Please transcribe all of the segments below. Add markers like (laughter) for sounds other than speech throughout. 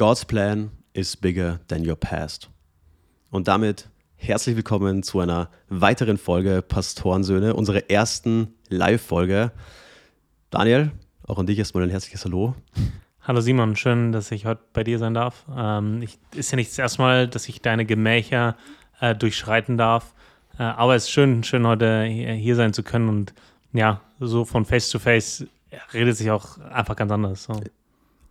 God's plan is bigger than your past. Und damit herzlich willkommen zu einer weiteren Folge Pastorensöhne, unserer ersten Live-Folge. Daniel, auch an dich erstmal ein herzliches Hallo. Hallo Simon, schön, dass ich heute bei dir sein darf. Ähm, ich, ist ja nicht das erste Mal, dass ich deine Gemächer äh, durchschreiten darf, äh, aber es ist schön, schön heute hier sein zu können und ja, so von Face to Face redet sich auch einfach ganz anders. So.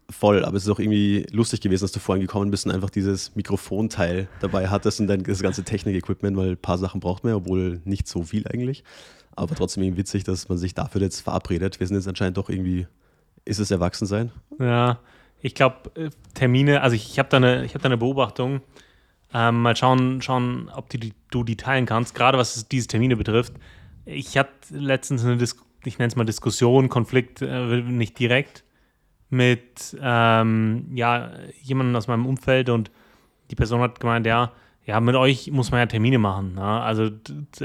Voll, aber es ist auch irgendwie lustig gewesen, dass du vorhin gekommen bist und einfach dieses Mikrofonteil dabei hattest und dann das ganze Technik-Equipment, weil ein paar Sachen braucht man, obwohl nicht so viel eigentlich. Aber trotzdem irgendwie witzig, dass man sich dafür jetzt verabredet. Wir sind jetzt anscheinend doch irgendwie, ist es Erwachsensein? Ja, ich glaube, äh, Termine, also ich, ich habe da, eine, hab da eine Beobachtung. Ähm, mal schauen, schauen, ob die, du die teilen kannst, gerade was diese Termine betrifft. Ich hatte letztens eine Diskussion, ich nenne es mal Diskussion, Konflikt, äh, nicht direkt, mit ähm, ja, jemandem aus meinem Umfeld und die Person hat gemeint, ja, ja, mit euch muss man ja Termine machen. Ja? Also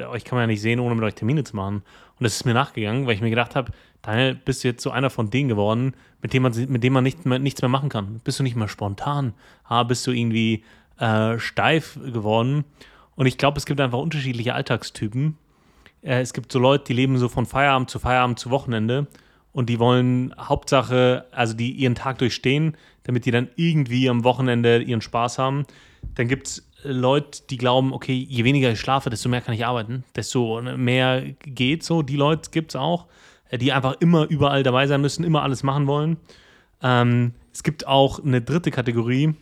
euch kann man ja nicht sehen, ohne mit euch Termine zu machen. Und das ist mir nachgegangen, weil ich mir gedacht habe, Daniel, bist du jetzt so einer von denen geworden, mit dem man, mit dem man nicht mehr, nichts mehr machen kann? Bist du nicht mehr spontan? Ja, bist du irgendwie äh, steif geworden? Und ich glaube, es gibt einfach unterschiedliche Alltagstypen. Äh, es gibt so Leute, die leben so von Feierabend zu Feierabend zu Wochenende und die wollen Hauptsache, also die ihren Tag durchstehen, damit die dann irgendwie am Wochenende ihren Spaß haben. Dann gibt es Leute, die glauben, okay, je weniger ich schlafe, desto mehr kann ich arbeiten, desto mehr geht so. Die Leute gibt es auch, äh, die einfach immer überall dabei sein müssen, immer alles machen wollen. Ähm, es gibt auch eine dritte Kategorie,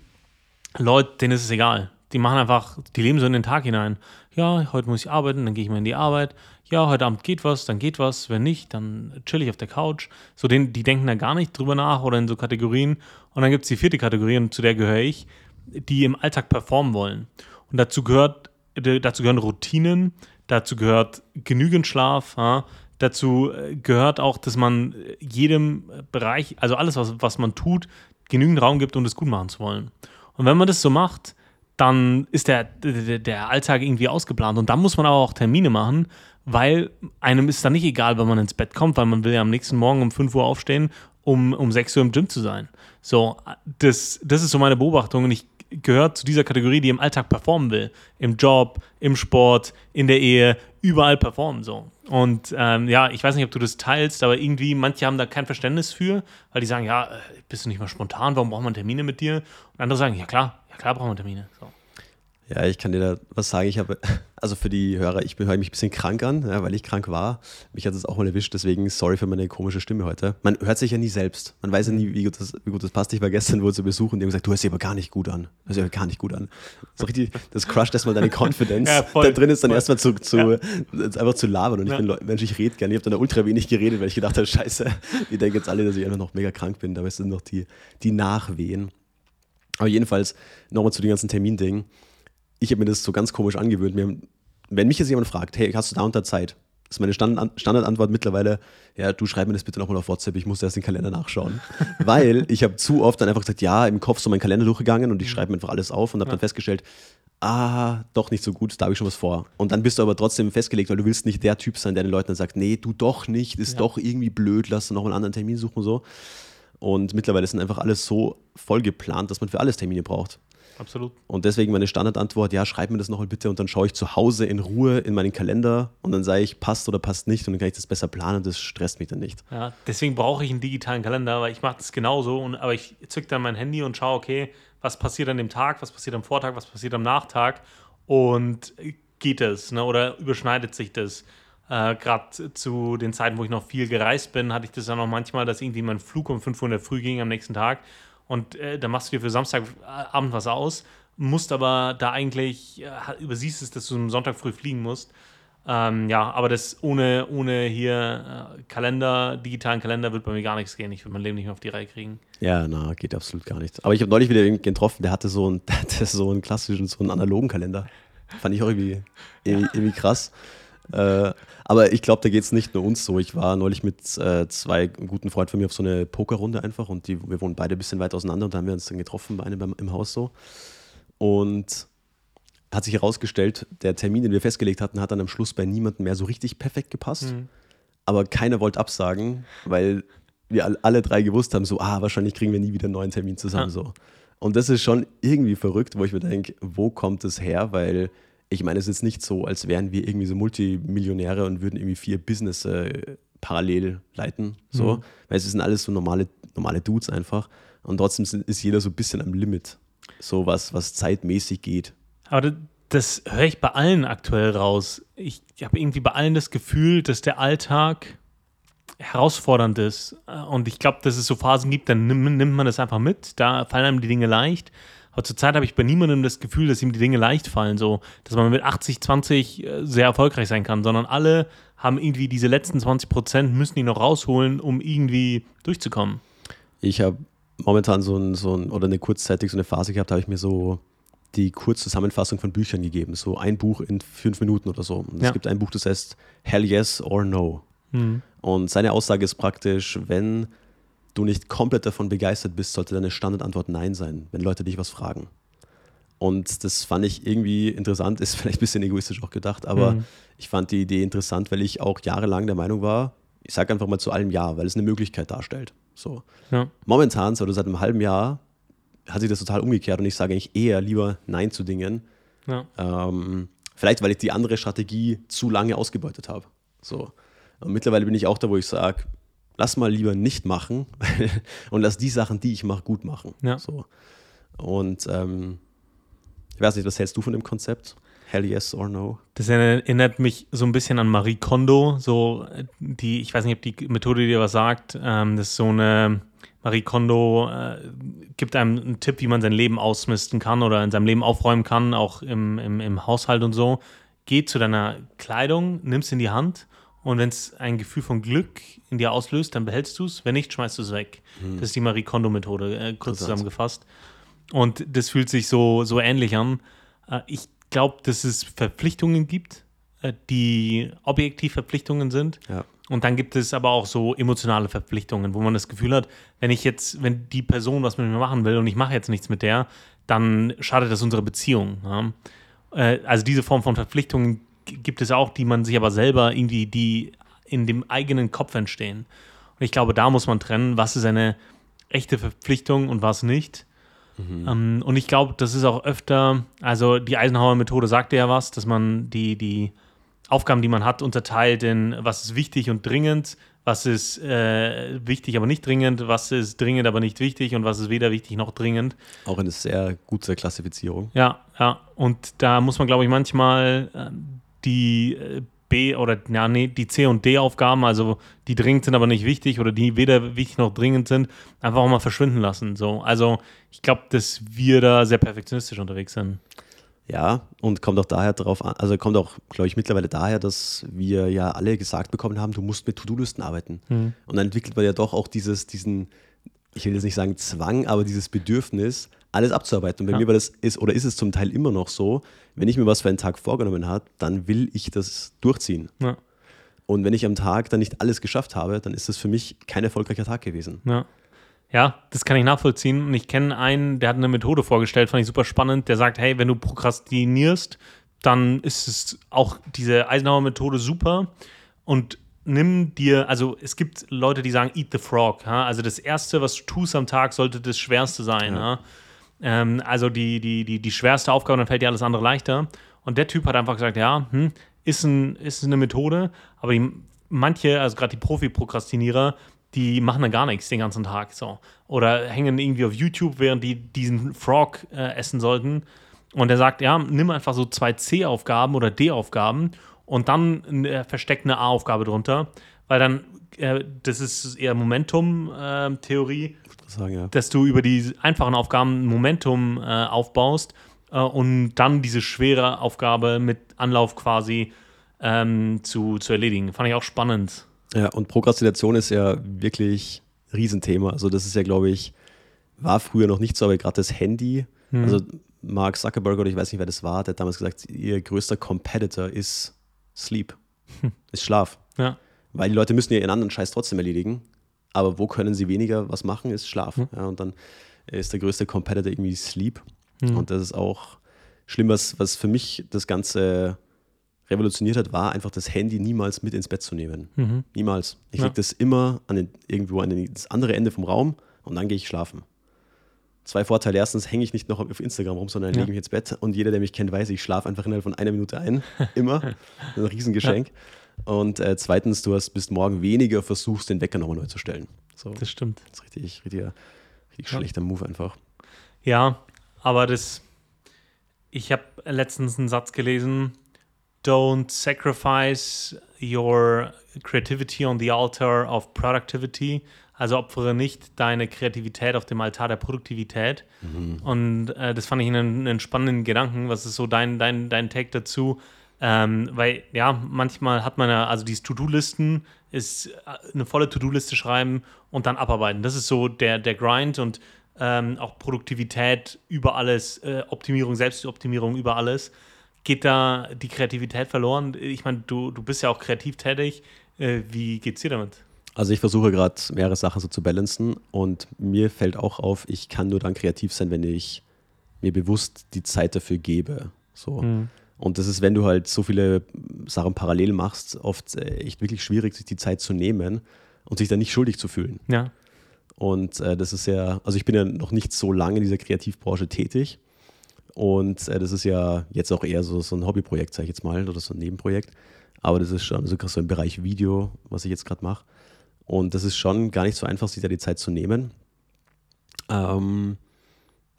Leute, denen ist es egal. Die machen einfach, die leben so in den Tag hinein. Ja, heute muss ich arbeiten, dann gehe ich mal in die Arbeit ja, heute Abend geht was, dann geht was, wenn nicht, dann chill ich auf der Couch. So, den, die denken da gar nicht drüber nach oder in so Kategorien. Und dann gibt es die vierte Kategorie, und zu der gehöre ich, die im Alltag performen wollen. Und dazu gehört, dazu gehören Routinen, dazu gehört genügend Schlaf, ja, dazu äh, gehört auch, dass man jedem Bereich, also alles, was, was man tut, genügend Raum gibt, um das gut machen zu wollen. Und wenn man das so macht, dann ist der, der, der Alltag irgendwie ausgeplant. Und dann muss man aber auch Termine machen, weil einem ist dann nicht egal, wenn man ins Bett kommt, weil man will ja am nächsten Morgen um 5 Uhr aufstehen, um, um 6 Uhr im Gym zu sein. So, das, das ist so meine Beobachtung und ich gehöre zu dieser Kategorie, die im Alltag performen will. Im Job, im Sport, in der Ehe, überall performen so. Und ähm, ja, ich weiß nicht, ob du das teilst, aber irgendwie, manche haben da kein Verständnis für, weil die sagen, ja, äh, bist du nicht mal spontan, warum braucht man Termine mit dir? Und andere sagen, ja klar, ja klar braucht man Termine. So. Ja, ich kann dir da was sagen. Ich habe, (laughs) also für die Hörer, ich höre mich ein bisschen krank an, ja, weil ich krank war. Mich hat es auch mal erwischt, deswegen sorry für meine komische Stimme heute. Man hört sich ja nie selbst. Man weiß ja nie, wie gut das, wie gut das passt. Ich war gestern wohl zu Besuch und die haben gesagt, du hörst dich aber gar nicht gut an. Du hörst dich aber gar nicht gut an. So richtig, das crusht erstmal deine (laughs) Confidence. ja, voll, da drin ist dann erstmal zu, zu ja. einfach zu labern. Und ich bin Mensch, ich rede gerne. Ich habe dann ultra wenig geredet, weil ich gedacht habe, scheiße, (laughs) die denken jetzt alle, dass ich einfach noch mega krank bin. Es sind noch die, die Nachwehen. Aber jedenfalls, nochmal zu den ganzen Termindingen ich habe mir das so ganz komisch angewöhnt. Mir, wenn mich jetzt jemand fragt, hey, hast du da unter Zeit? ist meine Standard Standardantwort mittlerweile, ja, du schreib mir das bitte nochmal auf WhatsApp, ich muss erst den Kalender nachschauen. (laughs) Weil ich habe zu oft dann einfach gesagt, ja, im Kopf so meinen Kalender durchgegangen und ich mhm. schreibe mir einfach alles auf und habe dann festgestellt, ah, doch nicht so gut, da habe ich schon was vor. Und dann bist du aber trotzdem festgelegt, weil du willst nicht der Typ sein, der den Leuten dann sagt, nee, du doch nicht, ist ja. doch irgendwie blöd, lass noch einen anderen Termin suchen und so. Und mittlerweile sind einfach alles so voll geplant, dass man für alles Termine braucht. Absolut. Und deswegen meine Standardantwort, ja, schreib mir das nochmal bitte und dann schaue ich zu Hause in Ruhe in meinen Kalender und dann sage ich, passt oder passt nicht und dann kann ich das besser planen und das stresst mich dann nicht. Ja, deswegen brauche ich einen digitalen Kalender, weil ich mache das genauso, und, aber ich zücke dann mein Handy und schaue, okay, was passiert an dem Tag, was passiert am Vortag, was passiert am Nachtag und geht es ne, oder überschneidet sich das? Äh, Gerade zu den Zeiten, wo ich noch viel gereist bin, hatte ich das dann auch manchmal, dass irgendwie mein Flug um 5 Uhr in der Früh ging am nächsten Tag und äh, dann machst du dir für Samstagabend was aus, musst aber da eigentlich, äh, übersiehst es, dass du am Sonntag früh fliegen musst. Ähm, ja, aber das ohne, ohne hier äh, Kalender, digitalen Kalender wird bei mir gar nichts gehen. Ich würde mein Leben nicht mehr auf die Reihe kriegen. Ja, na, geht absolut gar nichts. Aber ich habe neulich wieder irgendwen getroffen, der hatte so einen, (laughs) der hatte so einen klassischen, so einen analogen Kalender. Fand ich auch irgendwie, irgendwie, irgendwie krass. Äh, aber ich glaube, da geht es nicht nur uns so. Ich war neulich mit äh, zwei guten Freunden von mir auf so eine Pokerrunde einfach und die, wir wohnen beide ein bisschen weit auseinander und da haben wir uns dann getroffen bei einem beim, im Haus so. Und hat sich herausgestellt, der Termin, den wir festgelegt hatten, hat dann am Schluss bei niemandem mehr so richtig perfekt gepasst. Mhm. Aber keiner wollte absagen, weil wir alle drei gewusst haben, so, ah, wahrscheinlich kriegen wir nie wieder einen neuen Termin zusammen. Ja. So. Und das ist schon irgendwie verrückt, wo ich mir denke, wo kommt das her? Weil ich meine, es ist jetzt nicht so, als wären wir irgendwie so Multimillionäre und würden irgendwie vier Business äh, parallel leiten. So. Mhm. Weil es sind alles so normale, normale Dudes einfach. Und trotzdem sind, ist jeder so ein bisschen am Limit. So was, was zeitmäßig geht. Aber das, das höre ich bei allen aktuell raus. Ich habe irgendwie bei allen das Gefühl, dass der Alltag herausfordernd ist. Und ich glaube, dass es so Phasen gibt, dann nimmt, nimmt man das einfach mit. Da fallen einem die Dinge leicht. Aber zurzeit habe ich bei niemandem das Gefühl, dass ihm die Dinge leicht fallen, so, dass man mit 80, 20 äh, sehr erfolgreich sein kann, sondern alle haben irgendwie diese letzten 20 Prozent, müssen die noch rausholen, um irgendwie durchzukommen. Ich habe momentan so ein, so ein, oder eine kurzzeitig so eine Phase gehabt, da habe ich mir so die Kurzzusammenfassung von Büchern gegeben. So ein Buch in fünf Minuten oder so. Und es ja. gibt ein Buch, das heißt Hell Yes or No. Mhm. Und seine Aussage ist praktisch, wenn du nicht komplett davon begeistert bist, sollte deine Standardantwort Nein sein, wenn Leute dich was fragen. Und das fand ich irgendwie interessant, ist (laughs) vielleicht ein bisschen egoistisch auch gedacht, aber mhm. ich fand die Idee interessant, weil ich auch jahrelang der Meinung war, ich sage einfach mal zu allem Ja, weil es eine Möglichkeit darstellt. So. Ja. Momentan, so seit einem halben Jahr, hat sich das total umgekehrt und ich sage eigentlich eher lieber Nein zu Dingen. Ja. Ähm, vielleicht, weil ich die andere Strategie zu lange ausgebeutet habe. So. Und mittlerweile bin ich auch da, wo ich sage, lass mal lieber nicht machen (laughs) und lass die Sachen, die ich mache, gut machen. Ja. So. Und ähm, ich weiß nicht, was hältst du von dem Konzept? Hell yes or no? Das erinnert mich so ein bisschen an Marie Kondo, so die, ich weiß nicht, ob die Methode dir was sagt. Ähm, das ist so eine Marie Kondo äh, gibt einem einen Tipp, wie man sein Leben ausmisten kann oder in seinem Leben aufräumen kann, auch im, im, im Haushalt und so. Geh zu deiner Kleidung, nimm es in die Hand und wenn es ein Gefühl von Glück in dir auslöst, dann behältst du es. Wenn nicht, schmeißt du es weg. Hm. Das ist die Marie Kondo-Methode, äh, kurz zusammengefasst. Und das fühlt sich so, so ähnlich an. Äh, ich glaube, dass es Verpflichtungen gibt, äh, die objektiv Verpflichtungen sind. Ja. Und dann gibt es aber auch so emotionale Verpflichtungen, wo man das Gefühl hat, wenn ich jetzt, wenn die Person was mit mir machen will und ich mache jetzt nichts mit der, dann schadet das unserer Beziehung. Ja? Äh, also diese Form von Verpflichtungen gibt es auch, die man sich aber selber irgendwie, die in dem eigenen Kopf entstehen. Und ich glaube, da muss man trennen, was ist eine echte Verpflichtung und was nicht. Mhm. Ähm, und ich glaube, das ist auch öfter, also die Eisenhower-Methode sagte ja was, dass man die, die Aufgaben, die man hat, unterteilt in was ist wichtig und dringend, was ist äh, wichtig, aber nicht dringend, was ist dringend, aber nicht wichtig und was ist weder wichtig noch dringend. Auch eine sehr gute Klassifizierung. Ja, ja. Und da muss man, glaube ich, manchmal äh, die äh, B oder ja, nee, die C und D Aufgaben, also die dringend sind, aber nicht wichtig oder die weder wichtig noch dringend sind, einfach auch mal verschwinden lassen. So, also ich glaube, dass wir da sehr perfektionistisch unterwegs sind. Ja, und kommt auch daher darauf an, also kommt auch, glaube ich, mittlerweile daher, dass wir ja alle gesagt bekommen haben, du musst mit To-Do-Listen arbeiten. Mhm. Und dann entwickelt man ja doch auch dieses, diesen, ich will jetzt nicht sagen Zwang, aber dieses Bedürfnis, alles abzuarbeiten. Und bei ja. mir war das ist oder ist es zum Teil immer noch so, wenn ich mir was für einen Tag vorgenommen habe, dann will ich das durchziehen. Ja. Und wenn ich am Tag dann nicht alles geschafft habe, dann ist das für mich kein erfolgreicher Tag gewesen. Ja. Ja, das kann ich nachvollziehen. Und ich kenne einen, der hat eine Methode vorgestellt, fand ich super spannend. Der sagt, hey, wenn du prokrastinierst, dann ist es auch diese Eisenhower-Methode super. Und nimm dir, also es gibt Leute, die sagen, eat the frog. Ja? Also das Erste, was du tust am Tag, sollte das Schwerste sein. Ja. Ähm, also die, die, die, die schwerste Aufgabe, dann fällt dir alles andere leichter. Und der Typ hat einfach gesagt, ja, hm, ist, ein, ist eine Methode, aber die, manche, also gerade die Profi-Prokrastinierer, die machen dann gar nichts den ganzen Tag. So. Oder hängen irgendwie auf YouTube, während die diesen Frog äh, essen sollten. Und er sagt, ja, nimm einfach so zwei C-Aufgaben oder D-Aufgaben und dann äh, versteckt eine A-Aufgabe drunter, weil dann, äh, das ist eher Momentum-Theorie, äh, ja. dass du über die einfachen Aufgaben Momentum äh, aufbaust äh, und dann diese schwere Aufgabe mit Anlauf quasi ähm, zu, zu erledigen. Fand ich auch spannend. Ja, und Prokrastination ist ja wirklich ein Riesenthema. Also das ist ja, glaube ich, war früher noch nicht so, aber gerade das Handy, mhm. also Mark Zuckerberg oder ich weiß nicht, wer das war, der hat damals gesagt, ihr größter Competitor ist Sleep, hm. ist Schlaf. Ja. Weil die Leute müssen ja ihren anderen Scheiß trotzdem erledigen. Aber wo können sie weniger was machen, ist Schlaf. Mhm. Ja, und dann ist der größte Competitor irgendwie Sleep. Mhm. Und das ist auch schlimm, was, was für mich das Ganze revolutioniert hat, war einfach das Handy niemals mit ins Bett zu nehmen. Mhm. Niemals. Ich ja. lege das immer an den, irgendwo an den, das andere Ende vom Raum und dann gehe ich schlafen. zwei Vorteile. Erstens hänge ich nicht noch auf Instagram rum, sondern Ja. lege mich ins Bett. Und jeder, der mich kennt, weiß, ich schlafe einfach innerhalb von einer Minute ein. (laughs) Immer. Ein Riesengeschenk. Und äh, zweitens, du hast bis morgen weniger versuchst, den Wecker nochmal neu zu stellen. So, Das stimmt. das ist richtig, richtiger, richtig Ja. schlechter Move einfach. Ja, aber das. Ich habe letztens einen Satz gelesen: Don't sacrifice your creativity on the altar of productivity. Also opfere nicht deine Kreativität auf dem Altar der Produktivität. Und äh, das fand ich einen, einen spannenden Gedanken. Was ist so dein, dein, dein Take dazu? Ähm, weil, ja, manchmal hat man ja, also diese To-Do-Listen ist äh, eine volle To-Do-Liste schreiben und dann abarbeiten. Das ist so der, der Grind und ähm, auch Produktivität über alles, äh, Optimierung, Selbstoptimierung über alles. Geht da die Kreativität verloren? Ich meine, du, du bist ja auch kreativ tätig. Äh, wie geht's dir damit? Also ich versuche gerade mehrere Sachen so zu balancen und mir fällt auch auf, ich kann nur dann kreativ sein, wenn ich mir bewusst die Zeit dafür gebe. So. Und das ist, wenn du halt so viele Sachen parallel machst, oft äh, echt wirklich schwierig, sich die Zeit zu nehmen und sich dann nicht schuldig zu fühlen. Ja. Und äh, das ist ja, also ich bin ja noch nicht so lange in dieser Kreativbranche tätig. Und äh, das ist ja jetzt auch eher so, so ein Hobbyprojekt, sage ich jetzt mal, oder so ein Nebenprojekt. Aber das ist schon so, so im Bereich Video, was ich jetzt gerade mache. Und das ist schon gar nicht so einfach, sich da die Zeit zu nehmen. Ähm,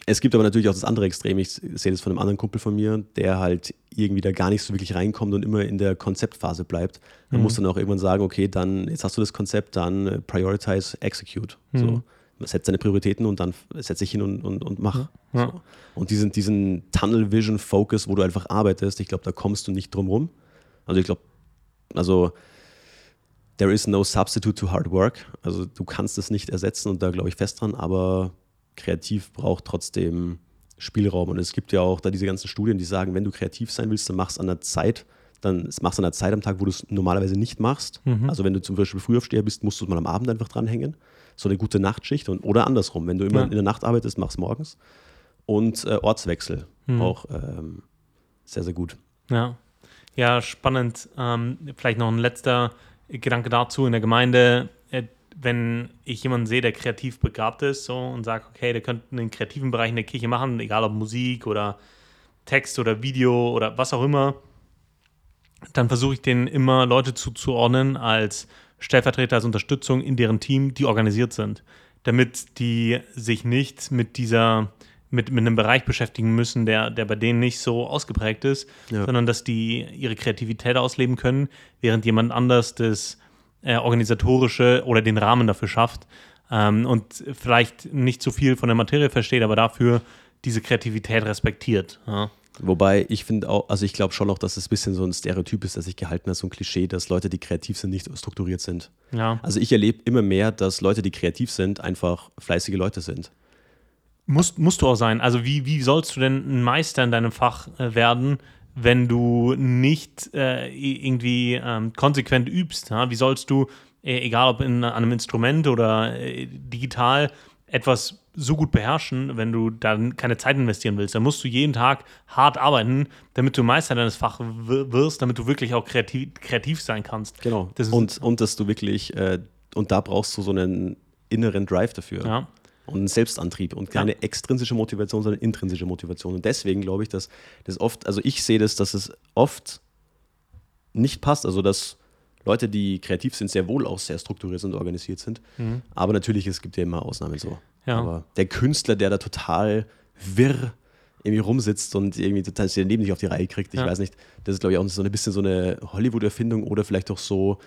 es gibt aber natürlich auch das andere Extrem. Ich sehe das von einem anderen Kumpel von mir, der halt irgendwie da gar nicht so wirklich reinkommt und immer in der Konzeptphase bleibt. Man muss dann auch irgendwann sagen, okay, dann jetzt hast du das Konzept, dann äh, prioritize, execute. So. Setz deine Prioritäten und dann setz dich hin und, und, und mach. Ja. So. Und diesen, diesen Tunnel Vision Focus, wo du einfach arbeitest, ich glaube, da kommst du nicht drum rum. Also ich glaube, also there is no substitute to hard work. Also du kannst es nicht ersetzen und da glaube ich fest dran, aber kreativ braucht trotzdem Spielraum. Und es gibt ja auch da diese ganzen Studien, die sagen, wenn du kreativ sein willst, dann machst du an der Zeit, dann machst du an der Zeit am Tag, wo du es normalerweise nicht machst. Also wenn du zum Beispiel Frühaufsteher bist, musst du es mal am Abend einfach dranhängen. So eine gute Nachtschicht und, oder andersrum. Wenn du immer Ja. in der Nacht arbeitest, mach's morgens. Und äh, Ortswechsel auch ähm, sehr, sehr gut. Ja, ja spannend. Ähm, vielleicht noch ein letzter Gedanke dazu in der Gemeinde. Wenn ich jemanden sehe, der kreativ begabt ist so, und sage, okay, der könnte einen kreativen Bereich in der Kirche machen, egal ob Musik oder Text oder Video oder was auch immer, dann versuche ich denen immer Leute zuzuordnen als Stellvertreter, als Unterstützung in deren Team, die organisiert sind, damit die sich nicht mit dieser mit, mit einem Bereich beschäftigen müssen, der, der bei denen nicht so ausgeprägt ist, Ja. sondern dass die ihre Kreativität ausleben können, während jemand anders das äh, organisatorische oder den Rahmen dafür schafft ähm, und vielleicht nicht so viel von der Materie versteht, aber dafür diese Kreativität respektiert. Ja. Wobei ich finde auch, also ich glaube schon auch, dass es ein bisschen so ein Stereotyp ist, das sich gehalten hat, so ein Klischee, dass Leute, die kreativ sind, nicht strukturiert sind. ja. Also ich erlebe immer mehr, dass Leute, die kreativ sind, einfach fleißige Leute sind. Musst, musst du auch sein. Also wie, wie sollst du denn ein Meister in deinem Fach äh, werden, wenn du nicht äh, irgendwie ähm, konsequent übst? Ja? Wie sollst du, äh, egal ob in einem Instrument oder äh, digital, etwas so gut beherrschen, wenn du dann keine Zeit investieren willst? Dann musst du jeden Tag hart arbeiten, damit du Meister deines Fachs w- wirst, damit du wirklich auch kreativ, kreativ sein kannst. Genau. Das und, und dass du wirklich, äh, und da brauchst du so einen inneren Drive dafür. Ja. Und einen Selbstantrieb und keine extrinsische Motivation, sondern intrinsische Motivation. Und deswegen glaube ich, dass das oft, also ich sehe das, dass es oft nicht passt, also dass Leute, die kreativ sind, sehr wohl auch sehr strukturiert sind und organisiert sind. Aber natürlich, es gibt ja immer Ausnahmen so. Mhm. Ja. Aber der Künstler, der da total wirr irgendwie rumsitzt und irgendwie total sein Leben nicht auf die Reihe kriegt, ich Ja. weiß nicht, das ist glaube ich auch so ein bisschen so eine Hollywood-Erfindung oder vielleicht auch so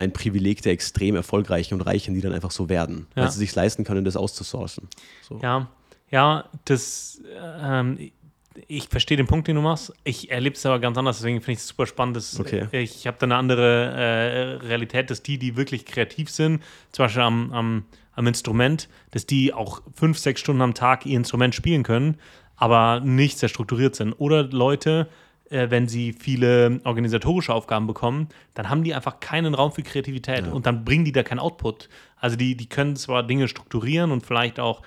ein Privileg der extrem erfolgreichen und Reichen, die dann einfach so werden, Ja. weil sie sich leisten können, das auszusourcen. So. Ja, ja, das, ähm, ich verstehe den Punkt, den du machst. Ich erlebe es aber ganz anders, deswegen finde ich es super spannend. Dass, Okay. Ich habe da eine andere äh, Realität, dass die, die wirklich kreativ sind, zum Beispiel am, am, am Instrument, dass die auch fünf, sechs Stunden am Tag ihr Instrument spielen können, aber nicht sehr strukturiert sind. Oder Leute, äh, wenn sie viele organisatorische Aufgaben bekommen, dann haben die einfach keinen Raum für Kreativität und dann bringen die da keinen Output. Also die, die können zwar Dinge strukturieren und vielleicht auch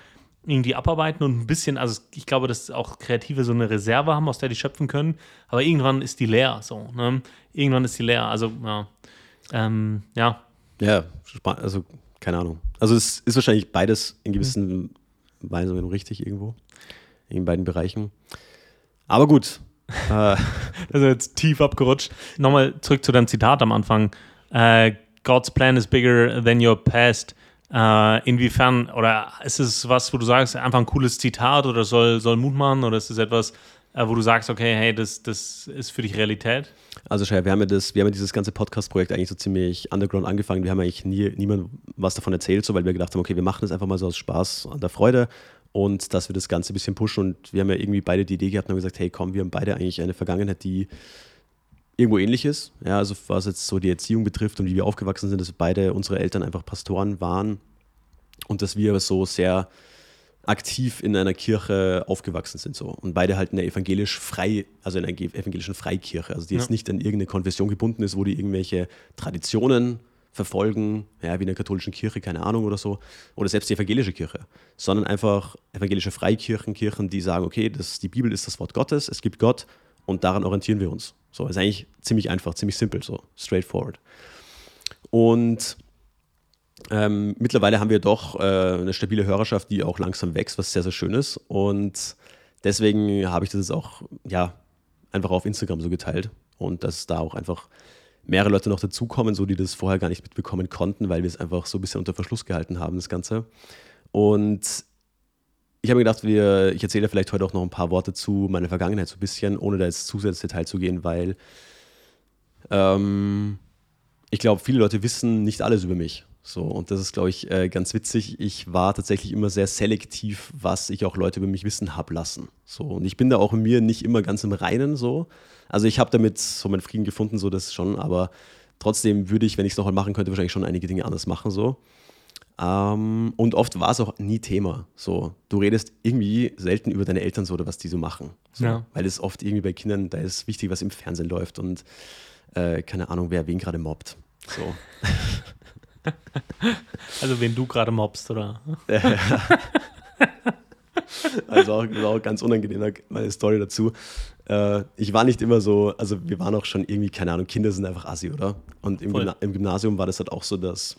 irgendwie abarbeiten und ein bisschen, also ich glaube, dass auch Kreative so eine Reserve haben, aus der die schöpfen können, aber irgendwann ist die leer, so, ne? Irgendwann ist die leer, also, ja. Ähm, ja, Ja, also keine Ahnung. Also es ist wahrscheinlich beides in gewissem gemeinsam und richtig irgendwo. In beiden Bereichen. Aber gut. Äh, (laughs) also jetzt tief abgerutscht. Nochmal zurück zu deinem Zitat am Anfang. Äh, God's plan is bigger than your past. Äh, inwiefern, oder ist es was, wo du sagst, einfach ein cooles Zitat oder soll, soll Mut machen oder ist es etwas, wo du sagst, okay, hey, das, das ist für dich Realität? Also Schei, wir haben ja das, wir haben ja dieses ganze Podcast-Projekt eigentlich so ziemlich underground angefangen. Wir haben eigentlich nie, niemandem was davon erzählt, so weil wir gedacht haben, okay, wir machen das einfach mal so aus Spaß an der Freude und dass wir das Ganze ein bisschen pushen. Und wir haben ja irgendwie beide die Idee gehabt und haben gesagt, hey komm, wir haben beide eigentlich eine Vergangenheit, die irgendwo ähnlich ist. Ja, also was jetzt so die Erziehung betrifft und wie wir aufgewachsen sind, dass beide unsere Eltern einfach Pastoren waren und dass wir so sehr aktiv in einer Kirche aufgewachsen sind so und beide halt in der evangelisch frei, also in einer evangelischen Freikirche, also die jetzt nicht an irgendeine Konfession gebunden ist, wo die irgendwelche Traditionen verfolgen, ja, wie in der katholischen Kirche, keine Ahnung oder so, oder selbst die evangelische Kirche, sondern einfach evangelische Freikirchen, Kirchen, die sagen, okay, das, die Bibel ist das Wort Gottes, es gibt Gott und daran orientieren wir uns. So, ist eigentlich ziemlich einfach, ziemlich simpel, so straightforward. Und ähm, mittlerweile haben wir doch äh, eine stabile Hörerschaft, die auch langsam wächst, was sehr, sehr schön ist. Und deswegen habe ich das jetzt auch, ja, einfach auf Instagram so geteilt. Und dass da auch einfach mehrere Leute noch dazukommen, so die das vorher gar nicht mitbekommen konnten, weil wir es einfach so ein bisschen unter Verschluss gehalten haben, das Ganze. Und ich habe mir gedacht, wir, ich erzähle vielleicht heute auch noch ein paar Worte zu meiner Vergangenheit so ein bisschen, ohne da jetzt zu sehr ins Detail zu gehen, weil ähm, ich glaube, viele Leute wissen nicht alles über mich. So, und das ist, glaube ich, äh, ganz witzig. Ich war tatsächlich immer sehr selektiv, was ich auch Leute über mich wissen habe lassen. So, und ich bin da auch in mir nicht immer ganz im Reinen so. Also ich habe damit so meinen Frieden gefunden, so das schon, aber trotzdem würde ich, wenn ich es nochmal machen könnte, wahrscheinlich schon einige Dinge anders machen. So. Ähm, und oft war es auch nie Thema. So, du redest irgendwie selten über deine Eltern so oder was die so machen. So, ja. Weil es oft irgendwie bei Kindern, da ist wichtig, was im Fernsehen läuft und äh, keine Ahnung, wer wen gerade mobbt. So. (laughs) Also wen du gerade mobst, oder? (laughs) also auch, auch ganz unangenehm meine Story dazu. Äh, ich war nicht immer so, also wir waren auch schon irgendwie, keine Ahnung, Kinder sind einfach assi, oder? Und im, Gymna im Gymnasium war das halt auch so, dass,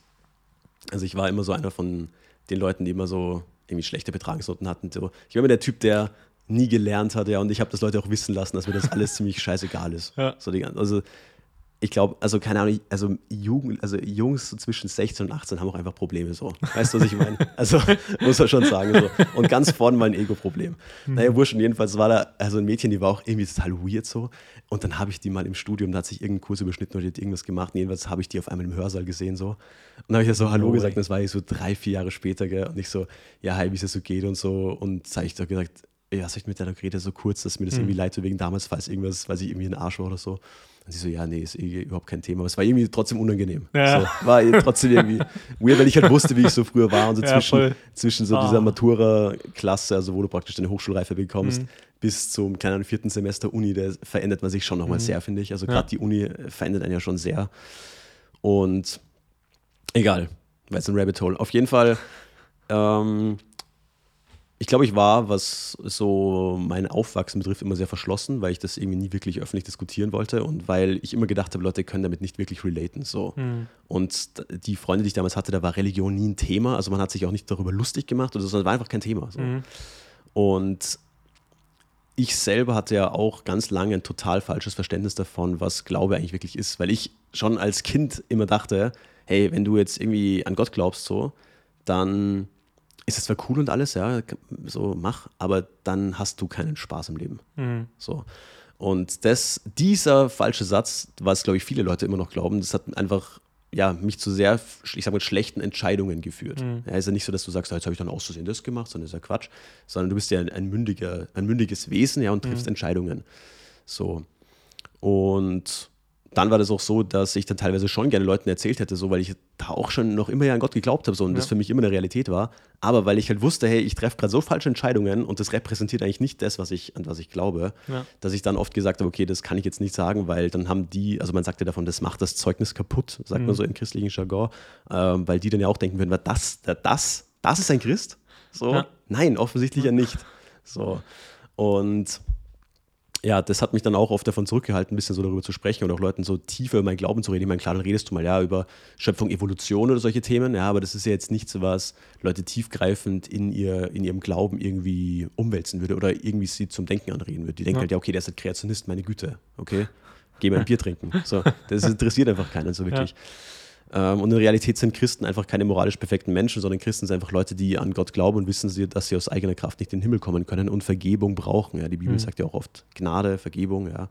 also ich war immer so einer von den Leuten, die immer so irgendwie schlechte Betragungsnoten hatten. So. Ich war immer der Typ, der nie gelernt hat, ja, und ich habe das Leute auch wissen lassen, dass mir das (laughs) alles ziemlich scheißegal ist. Ja. So die, also ich glaube, also keine Ahnung, also, Jugend, also Jungs so zwischen 16 und 18 haben auch einfach Probleme so. Weißt du, was ich meine? (laughs) Also muss man schon sagen. So. Und ganz vorne mal ein Ego-Problem. Mhm. Naja, wurscht, jedenfalls war da also ein Mädchen, die war auch irgendwie total weird so. Und dann habe ich die mal im Studium, da hat sich irgendein Kurs überschnitten oder die hat irgendwas gemacht. Und jedenfalls habe ich die auf einmal im Hörsaal gesehen so. Und dann habe ich ja so Hallo oh, gesagt, und das war ich so drei, vier Jahre später, gell? Und ich so, ja, hi, wie es so geht und so. Und da habe ich doch gesagt, ja, hast du mit deiner Grete so kurz, dass mir das mhm. irgendwie leid tut wegen damals, falls irgendwas, weil ich irgendwie ein Arsch war oder so. Und sie so, ja, nee, ist eh überhaupt kein Thema. Aber es war irgendwie trotzdem unangenehm. Ja. So, war trotzdem irgendwie weird, weil ich halt wusste, wie ich so früher war. Und so ja, zwischen, zwischen so oh. dieser Matura-Klasse, also wo du praktisch deine Hochschulreife bekommst, mhm. bis zum kleinen vierten Semester Uni, da verändert man sich schon nochmal mhm. sehr, finde ich. Also gerade ja. die Uni verändert einen ja schon sehr. Und egal, weil es ein Rabbit Hole. Auf jeden Fall ähm, ich glaube, ich war, was so mein Aufwachsen betrifft, immer sehr verschlossen, weil ich das irgendwie nie wirklich öffentlich diskutieren wollte und weil ich immer gedacht habe, Leute können damit nicht wirklich relaten. So. Mhm. Und die Freunde, die ich damals hatte, da war Religion nie ein Thema. Also man hat sich auch nicht darüber lustig gemacht, oder so, sondern war einfach kein Thema. So. Mhm. Und ich selber hatte ja auch ganz lange ein total falsches Verständnis davon, was Glaube eigentlich wirklich ist, weil ich schon als Kind immer dachte, hey, wenn du jetzt irgendwie an Gott glaubst, so, dann ist es zwar cool und alles, ja, so mach, aber dann hast du keinen Spaß im Leben. Mhm. So. Und das, dieser falsche Satz, was glaube ich viele Leute immer noch glauben, das hat einfach ja, mich zu sehr, ich sag mal, schlechten Entscheidungen geführt. Mhm. Ja, ist ja nicht so, dass du sagst, jetzt habe ich dann auszusehen das gemacht, sondern das ist ja Quatsch, sondern du bist ja ein, ein mündiger, ein mündiges Wesen, ja, und triffst mhm. Entscheidungen. So. Und dann war das auch so, dass ich dann teilweise schon gerne Leuten erzählt hätte, so weil ich da auch schon noch immer ja an Gott geglaubt habe so, und ja. das für mich immer eine Realität war. Aber weil ich halt wusste, hey, ich treffe gerade so falsche Entscheidungen und das repräsentiert eigentlich nicht das, was ich, an was ich glaube, ja. dass ich dann oft gesagt habe, okay, das kann ich jetzt nicht sagen, weil dann haben die, also man sagt ja davon, das macht das Zeugnis kaputt, sagt mhm. man so im christlichen Jargon, ähm, weil die dann ja auch denken würden, das, das, das ist ein Christ? So, ja. nein, offensichtlich ja nicht. So. Und ja, das hat mich dann auch oft davon zurückgehalten, ein bisschen so darüber zu sprechen und auch Leuten so tiefer über meinen Glauben zu reden. Ich meine, klar, dann redest du mal ja über Schöpfung, Evolution oder solche Themen, ja, aber das ist ja jetzt nichts, was Leute tiefgreifend in, ihr, in ihrem Glauben irgendwie umwälzen würde oder irgendwie sie zum Denken anreden würde. Die denken ja. halt, ja, okay, der ist halt Kreationist, meine Güte, okay, geh mal ein Bier trinken. So, das interessiert einfach keinen so wirklich. Ja. Ähm, und in Realität sind Christen einfach keine moralisch perfekten Menschen, sondern Christen sind einfach Leute, die an Gott glauben und wissen, dass sie aus eigener Kraft nicht in den Himmel kommen können und Vergebung brauchen. Ja. Die Bibel mhm. sagt ja auch oft Gnade, Vergebung, ja.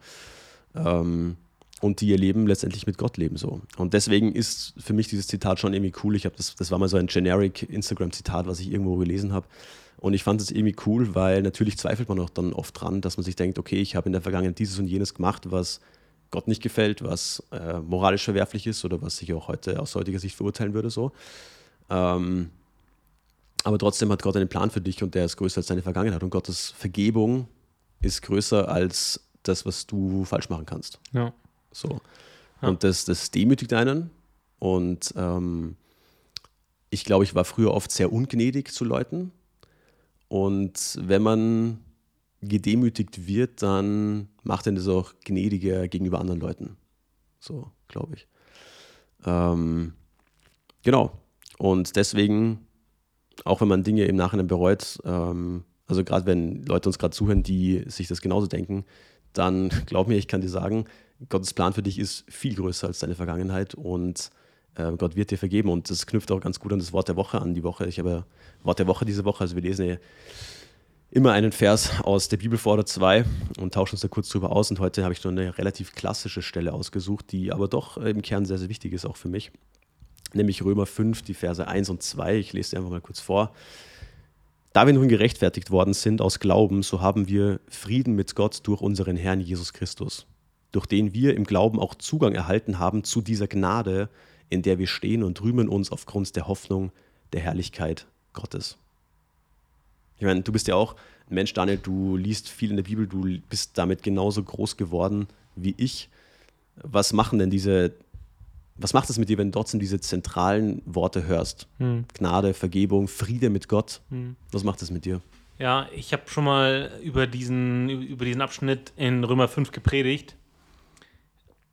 Ähm, und die ihr Leben letztendlich mit Gott leben so. Und deswegen ist für mich dieses Zitat schon irgendwie cool. Ich habe das, das war mal so ein generic Instagram-Zitat, was ich irgendwo gelesen habe. Und ich fand es irgendwie cool, weil natürlich zweifelt man auch dann oft dran, dass man sich denkt, okay, ich habe in der Vergangenheit dieses und jenes gemacht, was Gott nicht gefällt, was äh, moralisch verwerflich ist oder was ich auch heute aus heutiger Sicht verurteilen würde. So. Ähm, aber trotzdem hat Gott einen Plan für dich und der ist größer als deine Vergangenheit. Und Gottes Vergebung ist größer als das, was du falsch machen kannst. Ja. So. Ja. Und das, das demütigt einen. Und ähm, ich glaube, ich war früher oft sehr ungnädig zu Leuten. Und wenn man gedemütigt wird, dann macht er das auch gnädiger gegenüber anderen Leuten. So, glaube ich. Ähm, genau. Und deswegen, auch wenn man Dinge im Nachhinein bereut, ähm, also gerade wenn Leute uns gerade zuhören, die sich das genauso denken, dann (laughs) glaub mir, ich kann dir sagen, Gottes Plan für dich ist viel größer als deine Vergangenheit und äh, Gott wird dir vergeben. Und das knüpft auch ganz gut an das Wort der Woche an. Die Woche, ich habe Wort der Woche diese Woche, also wir lesen immer einen Vers aus der Bibel vor oder zwei und tauschen uns da kurz drüber aus. Und heute habe ich nur eine relativ klassische Stelle ausgesucht, die aber doch im Kern sehr, sehr wichtig ist, auch für mich. Nämlich Römer 5, die Verse 1 und 2. Ich lese sie einfach mal kurz vor. Da wir nun gerechtfertigt worden sind aus Glauben, so haben wir Frieden mit Gott durch unseren Herrn Jesus Christus, durch den wir im Glauben auch Zugang erhalten haben zu dieser Gnade, in der wir stehen und rühmen uns aufgrund der Hoffnung der Herrlichkeit Gottes. Ich meine, du bist ja auch ein Mensch, Daniel, du liest viel in der Bibel, du bist damit genauso groß geworden wie ich. Was machen denn diese, was macht es mit dir, wenn du trotzdem diese zentralen Worte hörst? Hm. Gnade, Vergebung, Friede mit Gott. Hm. Was macht es mit dir? Ja, ich habe schon mal über diesen, über diesen Abschnitt in Römer 5 gepredigt.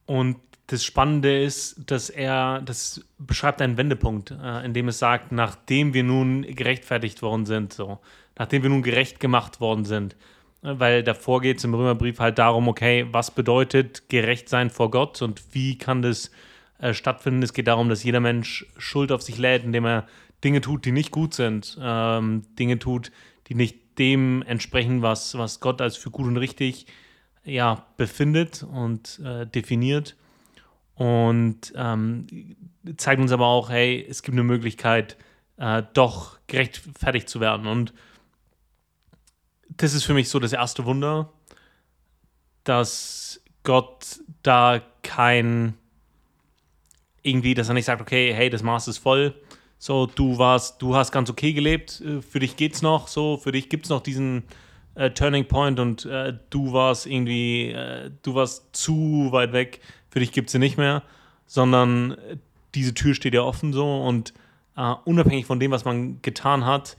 Und das Spannende ist, dass er, das beschreibt einen Wendepunkt, äh, in dem es sagt, nachdem wir nun gerechtfertigt worden sind, so, nachdem wir nun gerecht gemacht worden sind. Weil davor geht es im Römerbrief halt darum, okay, was bedeutet gerecht sein vor Gott und wie kann das äh, stattfinden? Es geht darum, dass jeder Mensch Schuld auf sich lädt, indem er Dinge tut, die nicht gut sind, ähm, Dinge tut, die nicht dem entsprechen, was, was Gott als für gut und richtig ja, befindet und äh, definiert und ähm, zeigt uns aber auch, hey, es gibt eine Möglichkeit, äh, doch gerechtfertigt zu werden. Und das ist für mich so das erste Wunder, dass Gott da kein irgendwie, dass er nicht sagt, okay, hey, das Maß ist voll, so, du warst, du hast ganz okay gelebt, äh, für dich geht's noch, so, für dich gibt es noch diesen äh, Turning Point und äh, du warst irgendwie, äh, du warst zu weit weg, für dich gibt es sie nicht mehr, sondern diese Tür steht ja offen so und uh, unabhängig von dem, was man getan hat,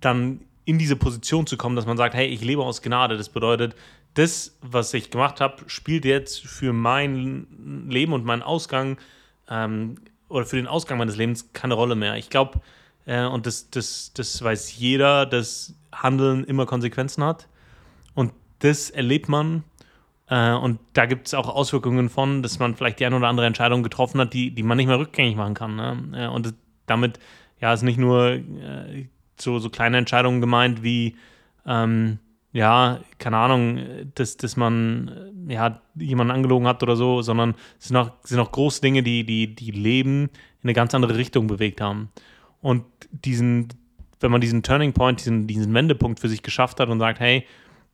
dann in diese Position zu kommen, dass man sagt, hey, ich lebe aus Gnade. Das bedeutet, das, was ich gemacht habe, spielt jetzt für mein Leben und meinen Ausgang ähm, oder für den Ausgang meines Lebens keine Rolle mehr. Ich glaube, äh, und das, das, das weiß jeder, dass Handeln immer Konsequenzen hat. Und das erlebt man äh, und da gibt es auch Auswirkungen von, dass man vielleicht die eine oder andere Entscheidung getroffen hat, die, die man nicht mehr rückgängig machen kann. Ne? Äh, und damit ja, ist nicht nur äh, so, so kleine Entscheidungen gemeint wie, ähm, ja, keine Ahnung, dass, dass man äh, ja, jemanden angelogen hat oder so, sondern es sind auch, sind auch große Dinge, die, die, die Leben in eine ganz andere Richtung bewegt haben. Und diesen, wenn man diesen Turning Point, diesen, diesen Wendepunkt für sich geschafft hat und sagt, hey,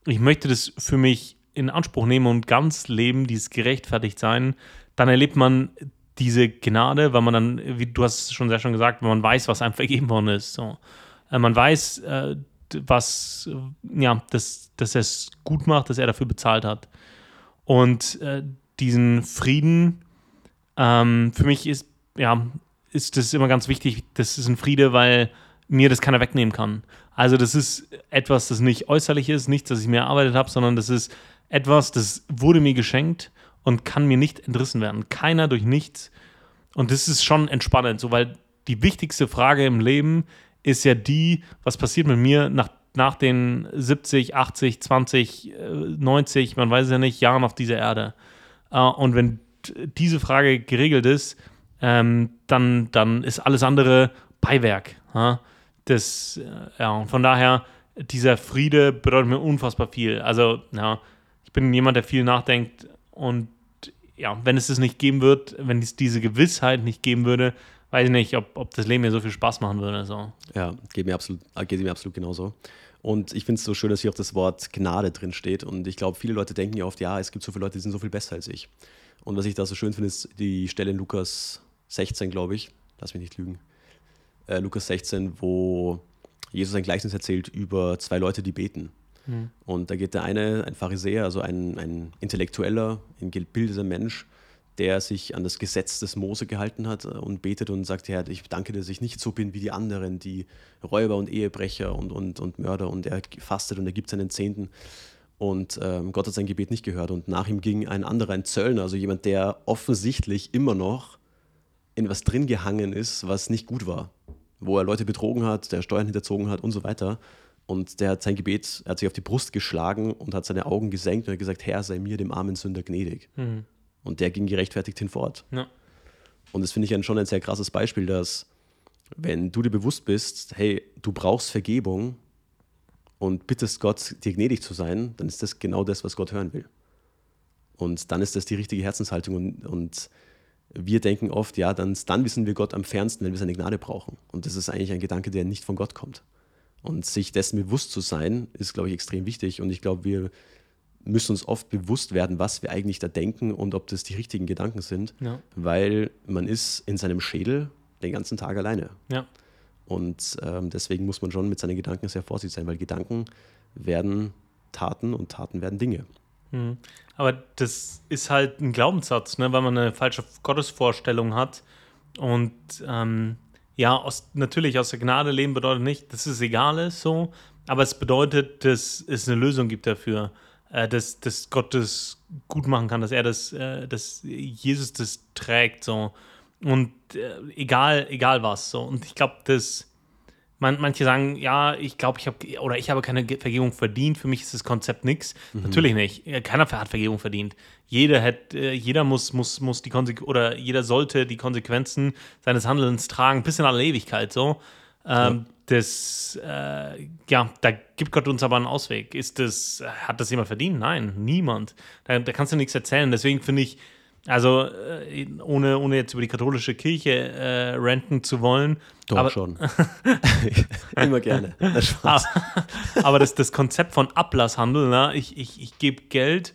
ich möchte das für mich in Anspruch nehmen und ganz leben, dieses gerechtfertigt sein, dann erlebt man diese Gnade, weil man dann, wie du hast es schon sehr schön gesagt, wenn man weiß, was einem (laughs) vergeben worden ist. So. Äh, man weiß, äh, was, ja, dass, dass er es gut macht, dass er dafür bezahlt hat. Und äh, diesen Frieden, ähm, für mich ist, ja, ist das immer ganz wichtig, das ist ein Friede, weil mir das keiner wegnehmen kann. Also das ist etwas, das nicht äußerlich ist, nichts, das ich mir erarbeitet habe, sondern das ist etwas, das wurde mir geschenkt und kann mir nicht entrissen werden. Keiner durch nichts. Und das ist schon entspannend, so weil die wichtigste Frage im Leben ist ja die, was passiert mit mir nach, nach den 70, 80, 20, 90, man weiß ja nicht, Jahren auf dieser Erde. Äh, und wenn diese Frage geregelt ist, ähm, dann, dann ist alles andere Beiwerk. Das, äh, ja, von daher, dieser Friede bedeutet mir unfassbar viel. Also, ja, ich bin jemand, der viel nachdenkt und ja, wenn es das nicht geben wird, wenn es diese Gewissheit nicht geben würde, weiß ich nicht, ob, ob das Leben mir so viel Spaß machen würde. So. Ja, geht mir absolut, äh, geht mir absolut genauso. Und ich finde es so schön, dass hier auch das Wort Gnade drin steht. Und ich glaube, viele Leute denken ja oft, ja, es gibt so viele Leute, die sind so viel besser als ich. Und was ich da so schön finde, ist die Stelle in Lukas 16, glaube ich. Lass mich nicht lügen. Äh, Lukas 16, wo Jesus ein Gleichnis erzählt über zwei Leute, die beten. Mhm. Und da geht der eine, ein Pharisäer, also ein, ein intellektueller, ein gebildeter Mensch, der sich an das Gesetz des Mose gehalten hat und betet und sagt, Herr, ich danke dir, dass ich nicht so bin wie die anderen, die Räuber und Ehebrecher und, und, und Mörder und er fastet und er gibt seinen Zehnten. Und ähm, Gott hat sein Gebet nicht gehört. Und nach ihm ging ein anderer, ein Zöllner, also jemand, der offensichtlich immer noch in was drin gehangen ist, was nicht gut war. Wo er Leute betrogen hat, der Steuern hinterzogen hat und so weiter. Und der hat sein Gebet, er hat sich auf die Brust geschlagen und hat seine Augen gesenkt und hat gesagt, Herr, sei mir, dem armen Sünder, gnädig. Mhm. Und der ging gerechtfertigt hinfort. Ja. Und das finde ich schon ein sehr krasses Beispiel, dass wenn du dir bewusst bist, hey, du brauchst Vergebung und bittest Gott, dir gnädig zu sein, dann ist das genau das, was Gott hören will. Und dann ist das die richtige Herzenshaltung. Und, und wir denken oft, ja, dann, dann wissen wir Gott am fernsten, wenn wir seine Gnade brauchen. Und das ist eigentlich ein Gedanke, der nicht von Gott kommt. Und sich dessen bewusst zu sein, ist, glaube ich, extrem wichtig. Und ich glaube, wir müssen uns oft bewusst werden, was wir eigentlich da denken und ob das die richtigen Gedanken sind, ja. weil man ist in seinem Schädel den ganzen Tag alleine. Ja. Und ähm, deswegen muss man schon mit seinen Gedanken sehr vorsichtig sein, weil Gedanken werden Taten und Taten werden Dinge. Mhm. Aber das ist halt ein Glaubenssatz, ne? weil man eine falsche Gottesvorstellung hat. Und ähm, ja, aus, natürlich aus der Gnade leben bedeutet nicht, dass es egal ist, so, aber es bedeutet, dass es eine Lösung gibt dafür dass, dass Gott das gut machen kann, dass er das, äh, dass Jesus das trägt, so. Und äh, egal, egal was, so. Und ich glaube, dass man, manche sagen, ja, ich glaube, ich habe, oder ich habe keine Vergebung verdient. Für mich ist das Konzept nichts. Mhm. Natürlich nicht. Keiner hat Vergebung verdient. Jeder hat, äh, jeder muss, muss, muss die Konsequenzen, oder jeder sollte die Konsequenzen seines Handelns tragen, bis in alle Ewigkeit, so. Ähm, ja das, äh, ja, da gibt Gott uns aber einen Ausweg. Ist das, hat das jemand verdient? Nein, niemand. Da, da kannst du nichts erzählen. Deswegen finde ich, also äh, ohne, ohne jetzt über die katholische Kirche äh, renten zu wollen. Doch aber, schon. (laughs) Immer gerne. Das aber, aber das, das Konzept von Ablasshandel, na, ich, ich, ich gebe Geld,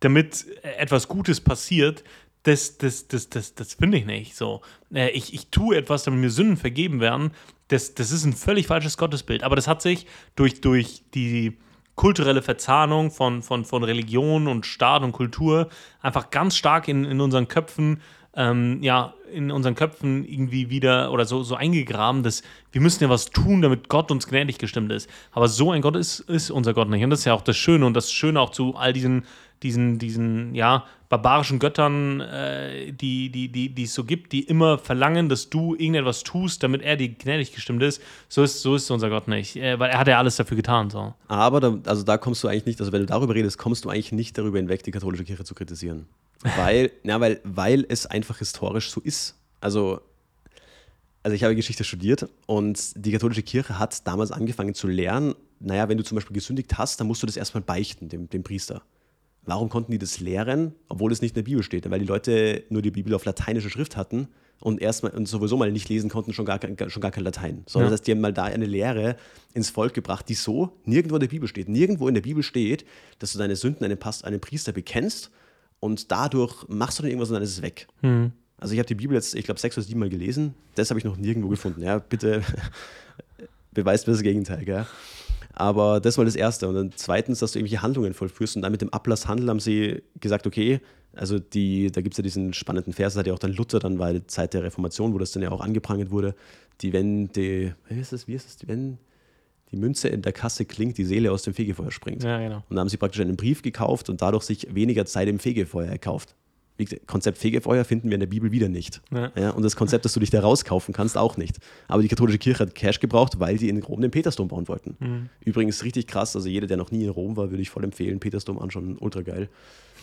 damit etwas Gutes passiert, das, das, das, das, das finde ich nicht so. Äh, ich, ich tue etwas, damit mir Sünden vergeben werden, das, das ist ein völlig falsches Gottesbild. Aber das hat sich durch, durch die kulturelle Verzahnung von, von, von Religion und Staat und Kultur einfach ganz stark in, in unseren Köpfen, ähm, ja, in unseren Köpfen irgendwie wieder oder so, so eingegraben, dass wir müssen ja was tun, damit Gott uns gnädig gestimmt ist. Aber so ein Gott ist, ist unser Gott nicht. Und das ist ja auch das Schöne und das Schöne auch zu all diesen diesen, diesen ja, barbarischen Göttern, äh, die, die, die, die es so gibt, die immer verlangen, dass du irgendetwas tust, damit er dir gnädig gestimmt ist. So ist, so ist unser Gott nicht, äh, weil er hat ja alles dafür getan. So. Aber da, also da kommst du eigentlich nicht, also wenn du darüber redest, kommst du eigentlich nicht darüber hinweg, die katholische Kirche zu kritisieren. Weil, ja, weil, weil es einfach historisch so ist. Also also ich habe Geschichte studiert und die katholische Kirche hat damals angefangen zu lernen, naja, wenn du zum Beispiel gesündigt hast, dann musst du das erstmal beichten, dem, dem Priester. Warum konnten die das lehren, obwohl es nicht in der Bibel steht? Weil die Leute nur die Bibel auf lateinische Schrift hatten und erstmal und sowieso mal nicht lesen konnten, schon gar, schon gar kein Latein. Sondern ja. das heißt, die haben mal da eine Lehre ins Volk gebracht, die so nirgendwo in der Bibel steht. Nirgendwo in der Bibel steht, dass du deine Sünden einem, Past einem Priester bekennst und dadurch machst du dann irgendwas und dann ist es weg. Mhm. Also ich habe die Bibel jetzt, ich glaube, sechs oder sieben Mal gelesen. Das habe ich noch nirgendwo gefunden. Ja, bitte (laughs) beweist mir das Gegenteil. Gell? Aber das war das Erste. Und dann zweitens, dass du irgendwelche Handlungen vollführst. Und dann mit dem Ablasshandel haben sie gesagt, okay, also die, da gibt es ja diesen spannenden Vers, das hat ja auch dann Luther, dann war die Zeit der Reformation, wo das dann ja auch angeprangert wurde, die wenn die, wie ist das, wie ist das, wenn die Münze in der Kasse klingt, die Seele aus dem Fegefeuer springt. Ja, genau. Und da haben sie praktisch einen Brief gekauft und dadurch sich weniger Zeit im Fegefeuer erkauft. Gesagt, Konzept Fegefeuer finden wir in der Bibel wieder nicht. Ja. Ja, und das Konzept, dass du dich da rauskaufen kannst, auch nicht. Aber die katholische Kirche hat Cash gebraucht, weil sie in Rom den Petersdom bauen wollten. Mhm. Übrigens richtig krass, also jeder, der noch nie in Rom war, würde ich voll empfehlen, Petersdom anschauen, ultra geil.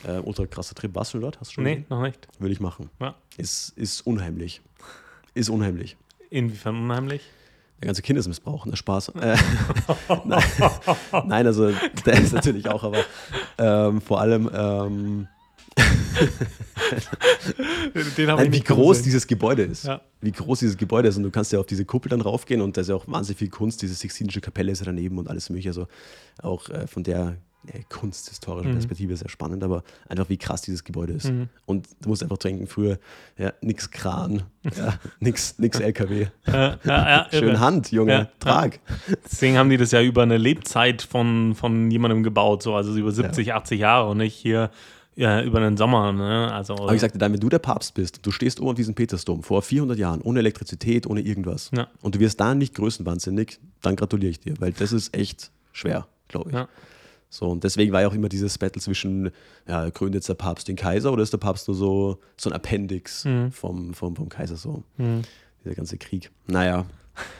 Äh, ultra krasser Trip. Warst du dort? Hast du schon Nee, gesehen? noch nicht. Würde ich machen. Ja. Ist, ist unheimlich. Ist unheimlich. Inwiefern unheimlich? Der ganze Kindesmissbrauch, der Spaß. Äh, (laughs) nein, also der ist natürlich auch, aber ähm, vor allem, ähm, nein, wie groß dieses Gebäude ist. Ja. Wie groß dieses Gebäude ist. Und du kannst ja auf diese Kuppel dann raufgehen und da ist ja auch wahnsinnig viel Kunst. Diese Sixtinische Kapelle ist ja daneben und alles mögliche. Also auch äh, von der ja, kunsthistorischen Mhm. Perspektive sehr spannend, aber einfach wie krass dieses Gebäude ist. Mhm. Und du musst einfach denken, früher, ja, nix Kran, (laughs) ja, nix, nix LKW. Ja, ja, (laughs) Schön. Hand, Junge, trag. Deswegen haben die das ja über eine Lebzeit von, von jemandem gebaut, so also über 70, 80 Jahre und nicht hier ja, über einen Sommer. Ne? Also, Aber ich sagte dann, wenn du der Papst bist und du stehst oben auf diesem Petersdom vor 400 Jahren, ohne Elektrizität, ohne irgendwas, Ja. und du wirst da nicht größenwahnsinnig, dann gratuliere ich dir, weil das ist echt schwer, glaube ich. Ja. So, und deswegen war ja auch immer dieses Battle zwischen, ja, krönt jetzt der Papst den Kaiser oder ist der Papst nur so, so ein Appendix Mhm. vom, vom, vom Kaiser so? Mhm. Dieser ganze Krieg. Naja,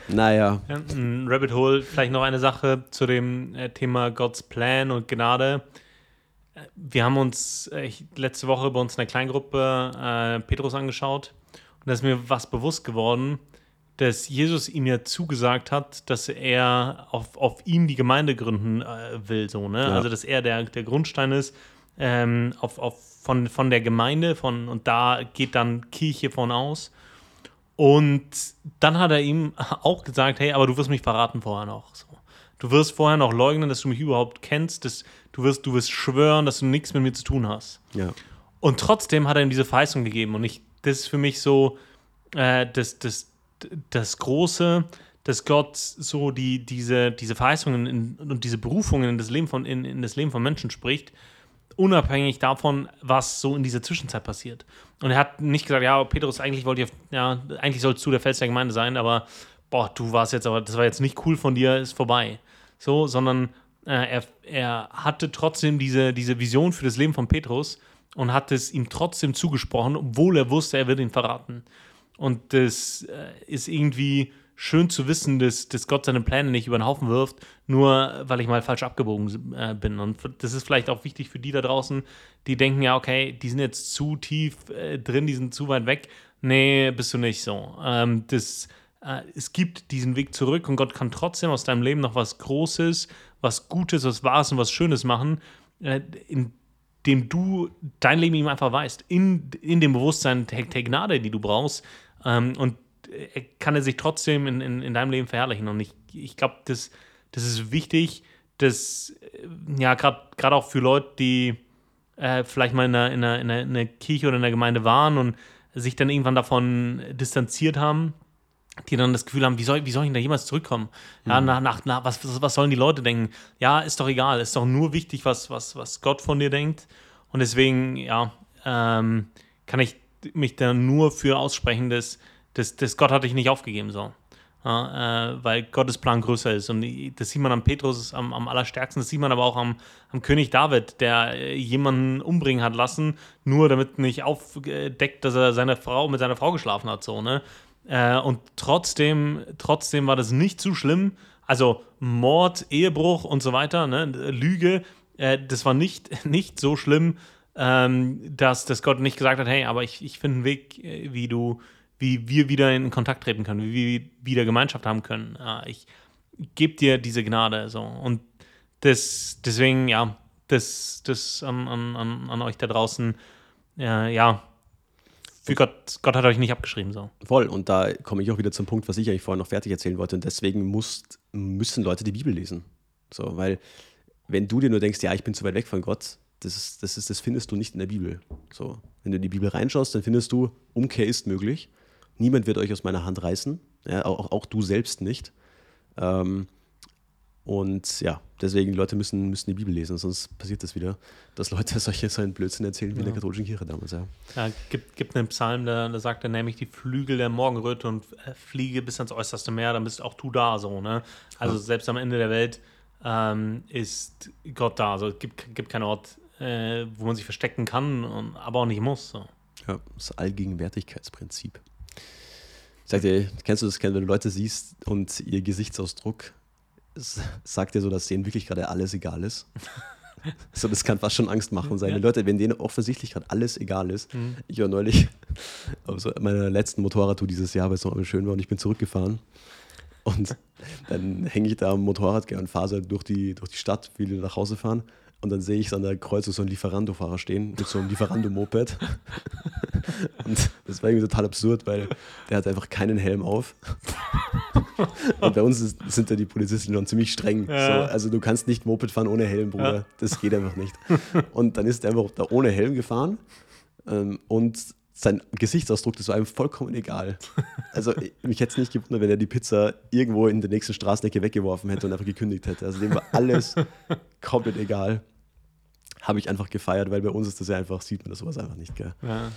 naja. (laughs) Ja, Rabbit Hole, vielleicht noch eine Sache zu dem äh, Thema Gottes Plan und Gnade. Äh, Wir haben uns äh, ich, letzte Woche bei uns in der Kleingruppe äh, Petrus angeschaut und da ist mir was bewusst geworden, dass Jesus ihm ja zugesagt hat, dass er auf, auf ihm die Gemeinde gründen äh, will, so, ne? Ja. Also dass er der, der Grundstein ist ähm, auf, auf, von, von der Gemeinde von, und da geht dann Kirche von aus. Und dann hat er ihm auch gesagt, hey, aber du wirst mich verraten vorher noch. So. Du wirst vorher noch leugnen, dass du mich überhaupt kennst. Dass du, wirst, du wirst schwören, dass du nichts mit mir zu tun hast. Ja. Und trotzdem hat er ihm diese Verheißung gegeben. Und ich, das ist für mich so äh, das, das, das Große, dass Gott so die, diese, diese Verheißungen in, und diese Berufungen in das, Leben von, in, in das Leben von Menschen spricht, unabhängig davon, was so in dieser Zwischenzeit passiert. Und er hat nicht gesagt, ja, Petrus, eigentlich wollte ich, ja, eigentlich sollst du der Fels der Gemeinde sein, aber boah, du warst jetzt, aber das war jetzt nicht cool von dir, ist vorbei. So, sondern äh, er, er hatte trotzdem diese, diese Vision für das Leben von Petrus und hat es ihm trotzdem zugesprochen, obwohl er wusste, er wird ihn verraten. Und das äh, ist irgendwie schön zu wissen, dass, dass Gott seine Pläne nicht über den Haufen wirft, nur weil ich mal falsch abgebogen äh, bin. Und das ist vielleicht auch wichtig für die da draußen, die denken, ja, okay, die sind jetzt zu tief äh, drin, die sind zu weit weg. Nee, bist du nicht so. Ähm, das, es gibt diesen Weg zurück und Gott kann trotzdem aus deinem Leben noch was Großes, was Gutes, was Wahres und was Schönes machen, äh, indem du dein Leben ihm einfach weißt. In, in dem Bewusstsein der, der Gnade, die du brauchst. Ähm, und er kann er sich trotzdem in, in, in deinem Leben verherrlichen. Und ich, ich glaube, das, das ist wichtig, dass, äh, ja, gerade auch für Leute, die äh, vielleicht mal in einer, in, einer, in, einer, in einer Kirche oder in einer Gemeinde waren und sich dann irgendwann davon distanziert haben, die dann das Gefühl haben, wie soll, wie soll ich denn da jemals zurückkommen? Ja, nach, nach, nach, was, was, was sollen die Leute denken? Ja, ist doch egal, ist doch nur wichtig, was, was, was Gott von dir denkt. Und deswegen, ja, ähm, kann ich mich da nur für aussprechen, dass, dass, dass Gott hat dich nicht aufgegeben, so. Ja, äh, weil Gottes Plan größer ist. Und das sieht man am Petrus am, am allerstärksten, das sieht man aber auch am, am König David, der äh, jemanden umbringen hat lassen, nur damit nicht aufdeckt, dass er seine Frau mit seiner Frau geschlafen hat, so, ne? Äh, und trotzdem, trotzdem war das nicht zu schlimm. Also Mord, Ehebruch und so weiter, ne? Lüge, äh, das war nicht, (laughs) nicht so schlimm, ähm, dass, dass Gott nicht gesagt hat, hey, aber ich, ich finde einen Weg, äh, wie du, wie wir wieder in Kontakt treten können, wie wir wieder Gemeinschaft haben können. Äh, ich gebe dir diese Gnade. So. Und das, deswegen, ja, das, das an, an, an, euch da draußen, äh, ja, für Gott, Gott hat euch nicht abgeschrieben. So. Voll. Und da komme ich auch wieder zum Punkt, was ich eigentlich vorhin noch fertig erzählen wollte. Und deswegen musst, müssen Leute die Bibel lesen. So, weil wenn du dir nur denkst, ja, ich bin zu weit weg von Gott, das, ist, das, ist, das findest du nicht in der Bibel. So, wenn du in die Bibel reinschaust, dann findest du, Umkehr ist möglich. Niemand wird euch aus meiner Hand reißen. Ja, auch, auch du selbst nicht. Ähm, Und ja, deswegen, Leute müssen, müssen die Bibel lesen, sonst passiert das wieder, dass Leute (laughs) solche so einen Blödsinn erzählen wie in der katholischen Kirche damals. Ja, ja gibt, gibt einen Psalm, da, da sagt er nämlich die Flügel der Morgenröte und äh, fliege bis ans äußerste Meer, dann bist auch du da so. Ne? Also ja. selbst am Ende der Welt ähm, ist Gott da. Also es gibt, gibt keinen Ort, äh, wo man sich verstecken kann, und, aber auch nicht muss. So. Ja, das Allgegenwärtigkeitsprinzip. Ich sag dir, kennst du das, wenn du Leute siehst und ihr Gesichtsausdruck sagt dir so, dass denen wirklich gerade alles egal ist? (laughs) so, das kann fast schon Angst machen sein. Ja. Leute, wenn denen offensichtlich gerade alles egal ist. Mhm. Ich war neulich (laughs) auf so meiner letzten Motorradtour dieses Jahr, weil es noch schön war und ich bin zurückgefahren. Und (laughs) dann hänge ich da am Motorrad und fahre so durch die, durch die Stadt, will nach Hause fahren. Und dann sehe ich an der Kreuzung so einen Lieferando-Fahrer stehen mit so einem Lieferando-Moped. und das war irgendwie total absurd, weil der hat einfach keinen Helm auf. (laughs) und bei uns ist, sind da die Polizisten schon ziemlich streng. Ja. So, also du kannst nicht Moped fahren ohne Helm, Bruder. Ja. Das geht einfach nicht. Und dann ist er einfach da ohne Helm gefahren. Ähm, und sein Gesichtsausdruck, das war ihm vollkommen egal. Also mich hätte es nicht gewundert, wenn er die Pizza irgendwo in der nächsten Straßenecke weggeworfen hätte und einfach gekündigt hätte. Also dem war alles (laughs) komplett egal habe ich einfach gefeiert, weil bei uns ist das ja einfach, sieht man das sowas einfach nicht, gell? Ja.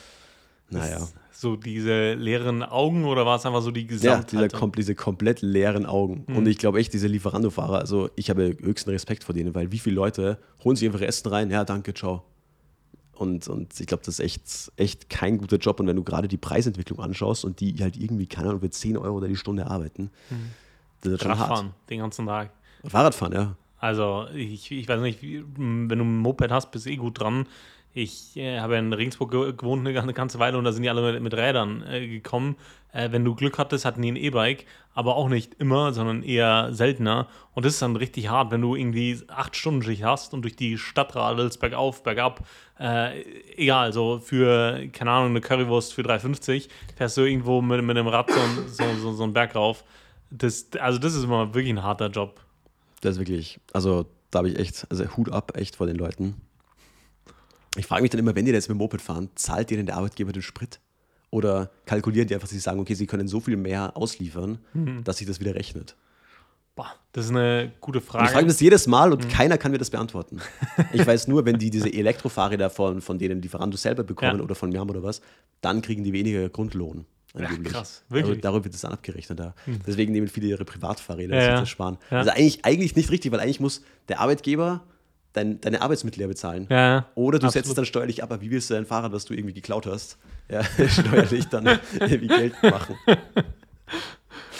Naja. So diese leeren Augen oder war es einfach so die Gesamtheit? Ja, diese, kom diese komplett leeren Augen. Mhm. Und ich glaube echt, diese Lieferando-Fahrer, also ich habe höchsten Respekt vor denen, weil wie viele Leute holen sich einfach Essen rein, ja, danke, ciao. Und, und ich glaube, das ist echt, echt kein guter Job. Und wenn du gerade die Preisentwicklung anschaust und die halt irgendwie, keine Ahnung, für 10 Euro oder die Stunde arbeiten, mhm. das ist schon Radfahren, hart. den ganzen Tag. Fahrradfahren, ja. Also ich, ich weiß nicht, wenn du ein Moped hast, bist du eh gut dran. Ich äh, habe in Regensburg gewohnt eine, ganze Weile und da sind die alle mit, mit Rädern äh, gekommen. Äh, wenn du Glück hattest, hatten die ein E-Bike, aber auch nicht immer, sondern eher seltener. Und das ist dann richtig hart, wenn du irgendwie acht Stunden Schicht hast und durch die Stadt radelst, bergauf, bergab. Äh, egal, so für, keine Ahnung, eine Currywurst für 3,50 fährst du irgendwo mit, mit einem Rad so, so, so, so einen Berg rauf. Das, also das ist immer wirklich ein harter Job. Das ist wirklich, also da habe ich echt, also Hut ab echt vor den Leuten. Ich frage mich dann immer, wenn die jetzt mit dem Moped fahren, zahlt dir denn der Arbeitgeber den Sprit? Oder kalkulieren die einfach, sie sagen, okay, sie können so viel mehr ausliefern, mhm. dass sich das wieder rechnet? Boah, das ist eine gute Frage. Und ich frage mich das jedes Mal und mhm. keiner kann mir das beantworten. Ich weiß nur, wenn die diese (laughs) Elektrofahrräder von, von denen Lieferando selber bekommen ja. oder von mir haben oder was, dann kriegen die weniger Grundlohn. Angeblich. Ja, krass, wirklich. Darüber wird es dann abgerechnet. Da. Hm. Deswegen nehmen viele ihre Privatfahrräder, ja, das sparen. Ja. Also eigentlich, eigentlich nicht richtig, weil eigentlich muss der Arbeitgeber dein, deine Arbeitsmittel ja bezahlen. Ja, Oder du absolut. setzt es dann steuerlich ab, aber wie willst du dein Fahrrad, was du irgendwie geklaut hast, ja, (laughs) steuerlich dann irgendwie Geld machen? (laughs)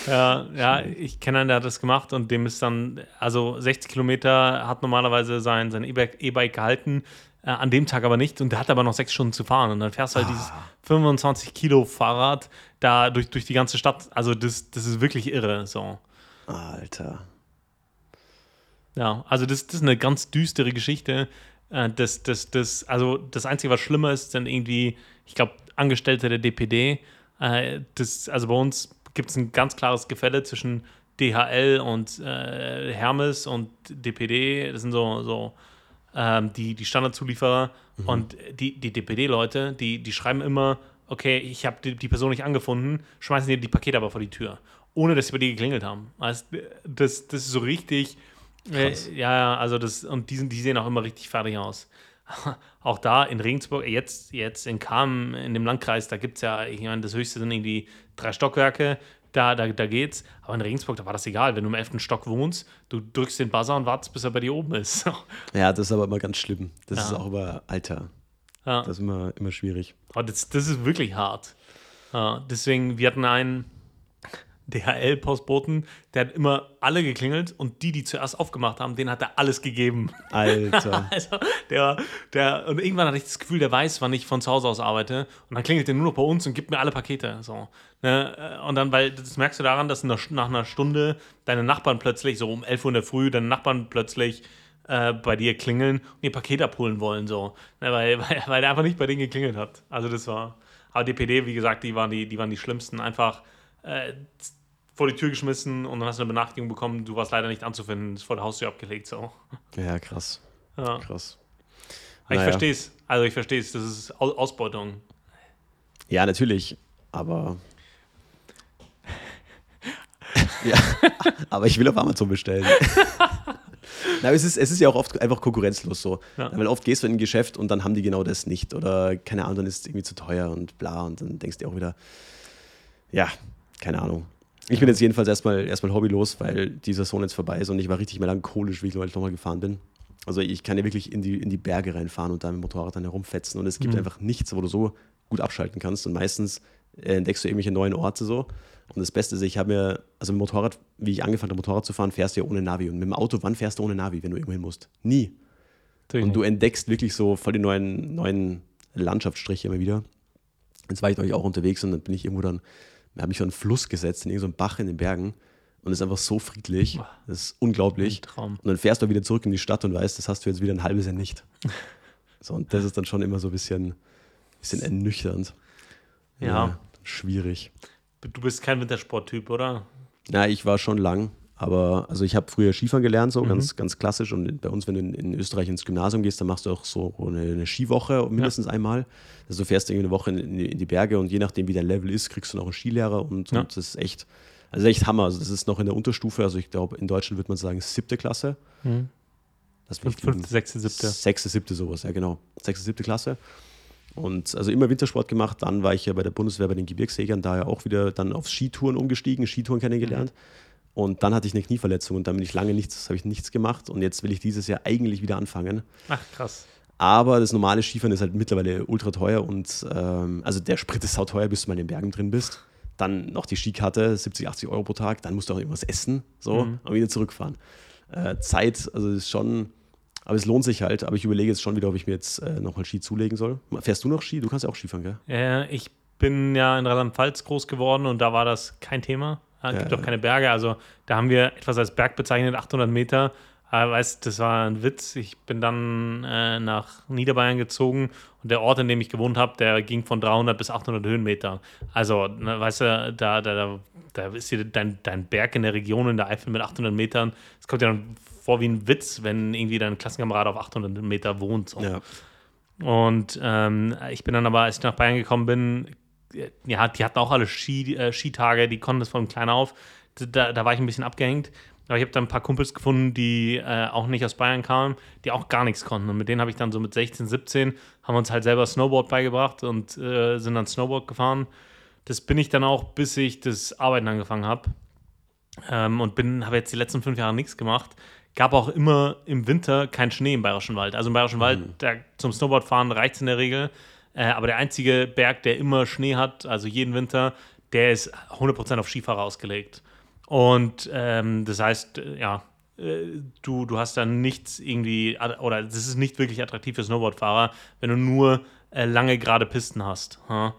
Ja, ja, ich kenne einen, der hat das gemacht und dem ist dann, also 60 Kilometer hat normalerweise sein, sein E-Bike gehalten, äh, an dem Tag aber nicht und der hat aber noch sechs Stunden zu fahren und dann fährst du halt ah. dieses 25 Kilo Fahrrad da durch, durch die ganze Stadt. Also das, das ist wirklich irre. So. Alter. Ja, also das, das ist eine ganz düstere Geschichte. Äh, das, das, das, also das Einzige, was schlimmer ist, sind irgendwie, ich glaube, Angestellte der DPD. Äh, das, also bei uns gibt es ein ganz klares Gefälle zwischen DHL und äh, Hermes und DPD. Das sind so, so ähm, die, die Standardzulieferer mhm. und die, die DPD-Leute, die, die schreiben immer, okay, ich habe die, die, Person nicht angefunden, schmeißen dir die Pakete aber vor die Tür, ohne dass sie bei dir geklingelt haben. Also, das, das ist so richtig, äh, ja, also das, und die, sind, die sehen auch immer richtig fertig aus. (laughs) auch da in Regensburg, jetzt, jetzt in Kam, in dem Landkreis, da gibt es ja, ich meine, das höchste sind irgendwie drei Stockwerke da, da, da geht's. Aber in Regensburg, da war das egal. Wenn du im elften Stock wohnst, du drückst den Buzzer und wartest, bis er bei dir oben ist. (laughs) ja, das ist aber immer ganz schlimm. Das ja. ist auch über Alter. Ja. Das ist immer, immer schwierig. Aber das, das ist wirklich hart. Ja, deswegen, wir hatten einen, DHL-Postboten, der hat immer alle geklingelt und die, die zuerst aufgemacht haben, denen hat er alles gegeben. Alter. (laughs) also der, der, und irgendwann hatte ich das Gefühl, der weiß, wann ich von zu Hause aus arbeite. Und dann klingelt er nur noch bei uns und gibt mir alle Pakete. So. Ne? Und dann, weil das merkst du daran, dass nach einer Stunde deine Nachbarn plötzlich, so um 11 Uhr in der Früh, deine Nachbarn plötzlich äh, bei dir klingeln und ihr Paket abholen wollen. So. Ne? Weil, (laughs) weil, weil der einfach nicht bei denen geklingelt hat. Also das war. Aber DPD, wie gesagt, die waren die, die, waren die schlimmsten. Einfach äh, vor die Tür geschmissen und dann hast du eine Benachrichtigung bekommen, du warst leider nicht anzufinden, ist vor der Haustür abgelegt. So. Ja, krass. Ja. Krass. Naja. Ich verstehe es. Also ich verstehe es, das ist Ausbeutung. Ja, natürlich. Aber. (laughs) ja, aber ich will auf Amazon bestellen. (laughs) Na, es, ist, es ist ja auch oft einfach konkurrenzlos so. Ja. Weil oft gehst du in ein Geschäft und dann haben die genau das nicht. Oder keine Ahnung, dann ist es irgendwie zu teuer und bla. Und dann denkst du dir auch wieder, ja, keine Ahnung. Ich bin jetzt jedenfalls erstmal, erstmal hobbylos, weil die Saison jetzt vorbei ist und ich war richtig melancholisch, wie ich nochmal gefahren bin. Also ich kann ja wirklich in die, in die Berge reinfahren und da mit dem Motorrad dann herumfetzen und es gibt Mhm. einfach nichts, wo du so gut abschalten kannst und meistens äh, entdeckst du irgendwelche neuen Orte so. Und das Beste ist, ich habe mir, also mit dem Motorrad, wie ich angefangen habe, Motorrad zu fahren, fährst du ja ohne Navi. Und mit dem Auto, wann fährst du ohne Navi, wenn du irgendwo hin musst? Nie. Natürlich Und du entdeckst wirklich so voll die neuen, neuen Landschaftsstriche immer wieder. Jetzt war ich neulich auch unterwegs und dann bin ich irgendwo dann, habe mich so einen Fluss gesetzt in irgendeinen Bach in den Bergen und es ist einfach so friedlich. Das ist unglaublich. Ein Traum. Und dann fährst du wieder zurück in die Stadt und weißt, das hast du jetzt wieder ein halbes Jahr nicht. (laughs) So, und das ist dann schon immer so ein bisschen, bisschen ernüchternd. Ja. schwierig. Du bist kein Wintersporttyp, oder? Ja, ich war schon lang, aber also ich habe früher Skifahren gelernt, Mhm. so ganz, ganz klassisch. Und bei uns, wenn du in, in Österreich ins Gymnasium gehst, dann machst du auch so eine, eine Skiwoche mindestens einmal. Also du fährst irgendwie eine Woche in, in, die- in die Berge und je nachdem, wie dein Level ist, kriegst du noch einen Skilehrer und, Ja. und das ist echt, also echt Hammer. Also das ist noch in der Unterstufe, also ich glaube, in Deutschland würde man sagen siebte Klasse. Das Fünf, fünfte, sechste, siebte. Sechste, siebte sowas, ja genau. Sechste, siebte Klasse. Und also immer Wintersport gemacht. Dann war ich ja bei der Bundeswehr bei den Gebirgsjägern, daher auch wieder dann auf Skitouren umgestiegen, Skitouren kennengelernt. Und dann hatte ich eine Knieverletzung und dann bin ich lange nichts, habe ich nichts gemacht. Und jetzt will ich dieses Jahr eigentlich wieder anfangen. Ach, krass. Aber das normale Skifahren ist halt mittlerweile ultra teuer und ähm, also der Sprit ist sauteuer, bis du mal in den Bergen drin bist. Dann noch die Skikarte, 70, 80 Euro pro Tag. Dann musst du auch irgendwas essen so, Mhm. und wieder zurückfahren. Äh, Zeit, also ist schon, aber es lohnt sich halt. Aber ich überlege jetzt schon wieder, ob ich mir jetzt äh, nochmal Ski zulegen soll. Fährst du noch Ski? Du kannst ja auch Skifahren, gell? Äh, ich bin ja in Rheinland-Pfalz groß geworden und da war das kein Thema. Es gibt Ja. auch keine Berge. Also da haben wir etwas als Berg bezeichnet, 800 Meter. Aber weißt, das war ein Witz. Ich bin dann äh, nach Niederbayern gezogen und der Ort, in dem ich gewohnt habe, der ging von 300 bis 800 Höhenmeter. Also, ne, weißt du, da, da, da, da ist hier dein, dein Berg in der Region in der Eifel mit 800 Metern. Es kommt ja dann vor wie ein Witz, wenn irgendwie dein Klassenkamerad auf 800 Meter wohnt. So. Ja. Und ähm, ich bin dann aber, als ich nach Bayern gekommen bin, ja, die hatten auch alle Ski, äh, Skitage, die konnten das von klein auf. Da, da war ich ein bisschen abgehängt. Aber ich habe dann ein paar Kumpels gefunden, die äh, auch nicht aus Bayern kamen, die auch gar nichts konnten. Und mit denen habe ich dann so mit 16, 17, haben wir uns halt selber Snowboard beigebracht und äh, sind dann Snowboard gefahren. Das bin ich dann auch, bis ich das Arbeiten angefangen habe. Ähm, und bin, habe jetzt die letzten fünf Jahre nichts gemacht. Gab auch immer im Winter keinen Schnee im Bayerischen Wald. Also im Bayerischen Wald, da, zum Snowboardfahren reicht es in der Regel. Äh, aber der einzige Berg, der immer Schnee hat, also jeden Winter, der ist 100% auf Skifahrer ausgelegt. Und ähm, das heißt, äh, ja, äh, du, du hast dann nichts irgendwie, oder das ist nicht wirklich attraktiv für Snowboardfahrer, wenn du nur äh, lange gerade Pisten hast. ha?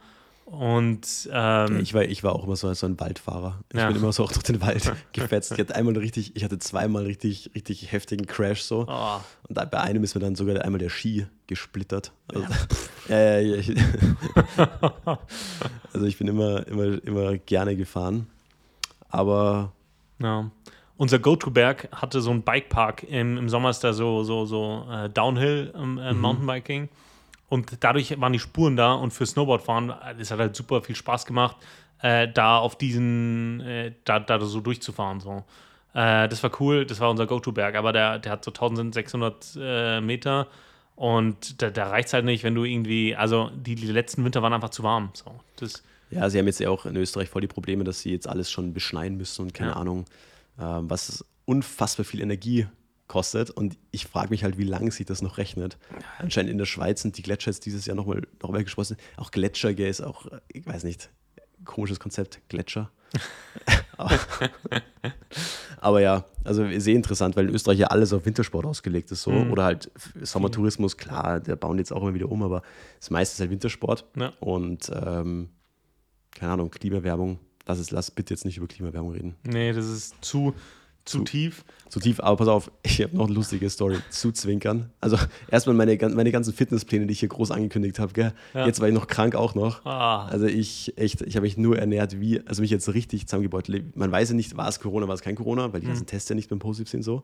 Und ähm, Ich war, ich war auch immer so, so ein Waldfahrer. Ich Ja. bin immer so auch durch den Wald (laughs) gefetzt. Ich hatte einmal richtig, ich hatte zweimal richtig, richtig heftigen Crash so. oh, Und bei einem ist mir dann sogar einmal der Ski gesplittert. Also, ja, (laughs) ja, ja, ich, (laughs) also ich bin immer, immer, immer gerne gefahren. Aber Ja. Unser Go-To-Berg hatte so einen Bikepark. Im, Im Sommer ist da so, so, so äh, Downhill ähm, äh, Mountainbiking. Und dadurch waren die Spuren da und für Snowboardfahren, äh, das hat halt super viel Spaß gemacht, äh, da auf diesen, äh, da, da so durchzufahren. So. Äh, das war cool, das war unser Go-To-Berg, aber der, der hat so 1600 äh, Meter und da, da reicht es halt nicht, wenn du irgendwie, also die, die letzten Winter waren einfach zu warm. So. Das, ja, sie haben jetzt ja auch in Österreich voll die Probleme, dass sie jetzt alles schon beschneien müssen und keine Ja. Ahnung, ähm, was unfassbar viel Energie kostet. Und ich frage mich halt, wie lange sich das noch rechnet. Anscheinend in der Schweiz sind die Gletscher jetzt dieses Jahr nochmal noch mal gesprochen. Auch Gletscher, gell, ist auch, ich weiß nicht, komisches Konzept, Gletscher. aber, (laughs) aber ja, also sehr interessant, weil in Österreich ja alles auf Wintersport ausgelegt ist so. Mhm. Oder halt Sommertourismus, klar, der bauen jetzt auch immer wieder um, aber das meiste ist halt Wintersport. Ja. Und ähm, keine Ahnung, Klimawerbung. Lass, es, lass bitte jetzt nicht über Klimawerbung reden. nee, das ist zu, zu, Zu- tief. Zu tief, aber pass auf, ich habe noch eine lustige Story zu zwinkern. Also erstmal meine, meine ganzen Fitnesspläne, die ich hier groß angekündigt habe? Ja. Jetzt war ich noch krank auch noch. Ah, Also ich echt, ich habe mich nur ernährt, wie, also mich jetzt richtig zusammengebeutelt. Man weiß ja nicht, war es Corona, war es kein Corona, weil die ganzen Tests ja nicht mehr positiv sind so.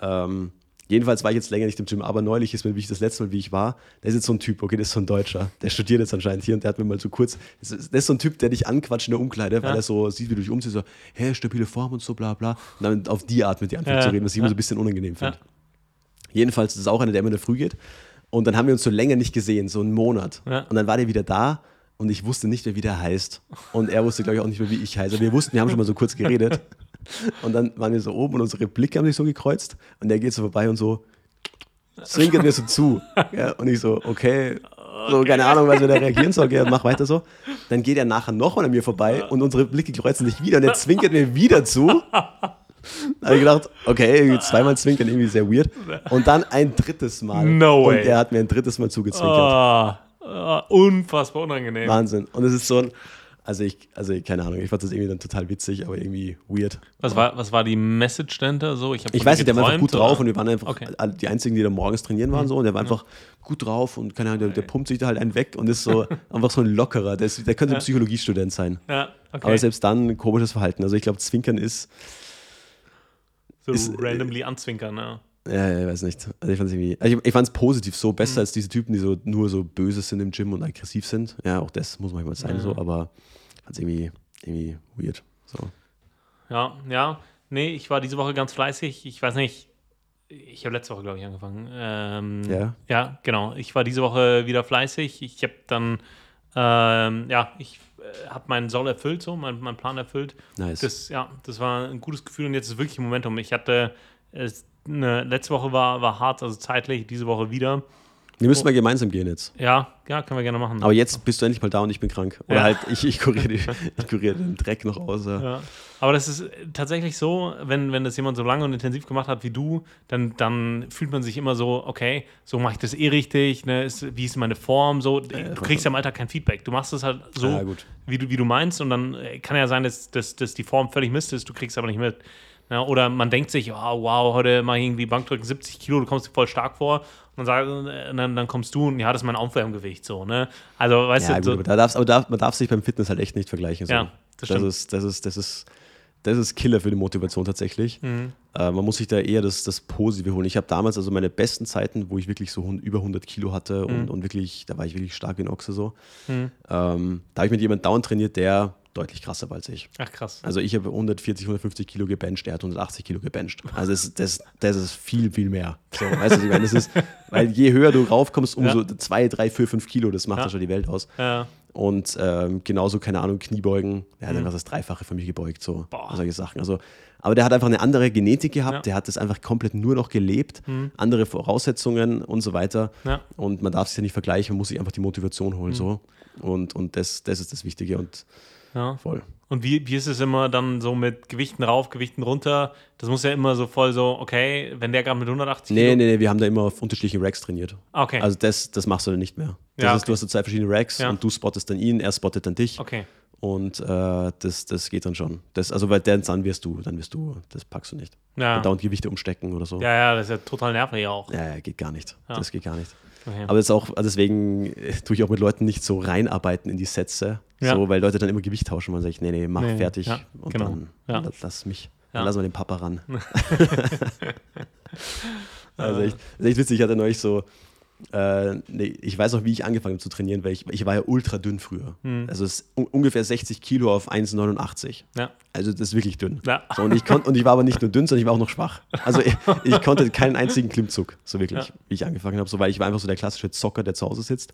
Ähm, jedenfalls war ich jetzt länger nicht im Gym, aber neulich ist mir, wie ich das letzte Mal, wie ich war, da ist jetzt so ein Typ, okay, das ist so ein Deutscher, der studiert jetzt anscheinend hier und der hat mir mal so kurz, das ist, das ist so ein Typ, der dich anquatscht in der Umkleide, weil Ja. er so sieht, wie du dich umziehst, so, hä, stabile Form und so, bla bla. Und dann auf die Art mit dir anfängt Ja, zu reden, was ich immer so ein bisschen unangenehm finde. Jedenfalls das ist auch einer, der immer in der Früh geht. Und dann haben wir uns so länger nicht gesehen, so einen Monat. Und dann war der wieder da und ich wusste nicht mehr, wie der heißt. Und er wusste, glaube ich, auch nicht mehr, wie ich heiße. Wir wussten, wir haben schon mal so kurz geredet. (laughs) Und dann waren wir so oben und unsere Blicke haben sich so gekreuzt. Und der geht so vorbei und so zwinkert mir so zu. Ja, und ich so, okay, so keine Ahnung, was wir da reagieren sollen. Ja, mach weiter so. Dann geht er nachher nochmal an mir vorbei und unsere Blicke kreuzen sich wieder und er zwinkert mir wieder zu. Da habe ich gedacht, okay, zweimal zwinkern, irgendwie sehr weird. Und dann ein drittes Mal. No way. Und er hat mir ein drittes Mal zugezwinkert. Ah, ah, unfassbar unangenehm. Wahnsinn. Und es ist so ein, also ich, also keine Ahnung, ich fand das irgendwie dann total witzig, aber irgendwie weird. Was war, was war die Message dahinter? So, ich Ich weiß nicht, der war einfach gut drauf oder? und wir waren einfach Okay. die einzigen, die da morgens trainieren waren so und der war einfach gut drauf und keine Ahnung, der, der pumpt sich da halt einen weg und ist so (laughs) einfach so ein lockerer, der, ist, der könnte ein Psychologiestudent sein. Ja, okay. Aber selbst dann ein komisches Verhalten. Also ich glaube, Zwinkern ist, so ist- randomly anzwinkern, ja. Ja, ja, ich weiß nicht. Also ich fand es irgendwie, also ich, ich positiv so, Mhm. besser als diese Typen, die so nur so böse sind im Gym und aggressiv sind. Ja, auch das muss manchmal sein Ja. so, aber ich fand es irgendwie, irgendwie weird. So. Ja, ja. Nee, ich war diese Woche ganz fleißig. Ich weiß nicht, ich habe letzte Woche, glaube ich, angefangen. Ähm, Ja. Ja, genau. Ich war diese Woche wieder fleißig. Ich habe dann, ähm, ja, ich äh, habe meinen Soll erfüllt, so, meinen mein Plan erfüllt. Nice. Das, ja, das war ein gutes Gefühl und jetzt ist wirklich ein Momentum. Ich hatte, es, eine, letzte Woche war, war hart, also zeitlich, diese Woche wieder. wir müssen mal gemeinsam gehen jetzt. Ja, ja, können wir gerne machen. Aber jetzt bist du endlich mal da und ich bin krank. Oder Ja. halt, ich, ich kuriere (laughs) ich kuriere den Dreck noch aus. Ja. Aber das ist tatsächlich so, wenn, wenn das jemand so lange und intensiv gemacht hat wie du, dann, dann fühlt man sich immer so, okay, so mache ich das eh richtig, ne? ist, wie ist meine Form, so. du kriegst ja im Alltag kein Feedback. Du machst es halt so, Ja, gut. Wie, du, wie du meinst und dann äh, kann ja sein, dass, dass, dass die Form völlig Mist ist, du kriegst aber nicht mit. Ja, oder man denkt sich, oh, wow, heute mache ich irgendwie Bankdrücken 70 Kilo, du kommst dir voll stark vor. Und dann, äh, dann, dann kommst du und ja, das ist mein Aufwärmgewicht so, ne? Also, weißt Ja, du, gut, so, aber, da darfst, aber da, man darf sich beim Fitness halt echt nicht vergleichen. So. Ja, das das, stimmt. ist, das, ist, das, ist, das ist Killer für die Motivation tatsächlich. Mhm. Äh, man muss sich da eher das, das Positive holen. Ich habe damals also meine besten Zeiten, wo ich wirklich so über 100 Kilo hatte Mhm. und, und wirklich, da war ich wirklich stark wie ein Ochse so. Ähm, da habe ich mit jemandem dauernd trainiert, der deutlich krasser war als ich. ach krass. Also ich habe 140, 150 Kilo gebencht, er hat 180 Kilo gebencht. Also das, das, das ist viel, viel mehr. So, weißt du, ich meine, das ist, weil je höher du raufkommst, umso Ja. zwei, drei, vier, fünf Kilo, das macht Ja. ja schon die Welt aus. Ja, Und ähm, genauso, keine Ahnung, Kniebeugen. Der hat einfach das Dreifache von mir gebeugt, so Mhm. Boah. solche Sachen. Also, aber der hat einfach eine andere Genetik gehabt, Ja. Mhm. der hat das einfach komplett nur noch gelebt, andere Voraussetzungen und so weiter. Ja. Und man darf sich ja nicht vergleichen, man muss sich einfach die Motivation holen. So. Und, und das, das ist das Wichtige und ja. voll. Und wie, wie ist es immer dann so mit Gewichten rauf, Gewichten runter? Das muss ja immer so voll so, okay, wenn der gerade mit 180 Nee, Kilo- nee, nee, wir haben da immer auf unterschiedlichen Racks trainiert. Okay. Also das, das machst du dann nicht mehr. Das Ja, ist, okay. du hast so zwei verschiedene Racks Ja. und du spottest dann ihn, er spottet dann dich. okay. Und äh, das, das geht dann schon. Das, also weil dann, dann wirst du, dann wirst du, das packst du nicht. Ja. Dauernd Gewichte umstecken oder so. Ja, ja, das ist ja total nervig auch. Ja, ja, geht gar nicht. Ja. Das geht gar nicht. Okay. Aber das auch, deswegen äh, tue ich auch mit Leuten nicht so reinarbeiten in die Sätze, Ja. so, weil Leute dann immer Gewicht tauschen. Man sagt, nee, nee, mach Nee, fertig ja, und genau. dann Ja. la- lass mich. Dann lassen wir den Papa ran. (laughs) (laughs) also, echt, echt witzig, ich hatte neulich so, äh, nee, ich weiß auch, wie ich angefangen habe zu trainieren, weil ich, ich war ja ultra dünn früher. Hm. Also es ist un ungefähr 60 Kilo auf 1,89. ja. Also das ist wirklich dünn. Ja. So, und, ich und ich war aber nicht nur dünn, sondern ich war auch noch schwach. Also ich, (laughs) ich konnte keinen einzigen Klimmzug, so wirklich, Ja. wie ich angefangen habe, so, weil ich war einfach so der klassische Zocker, der zu Hause sitzt.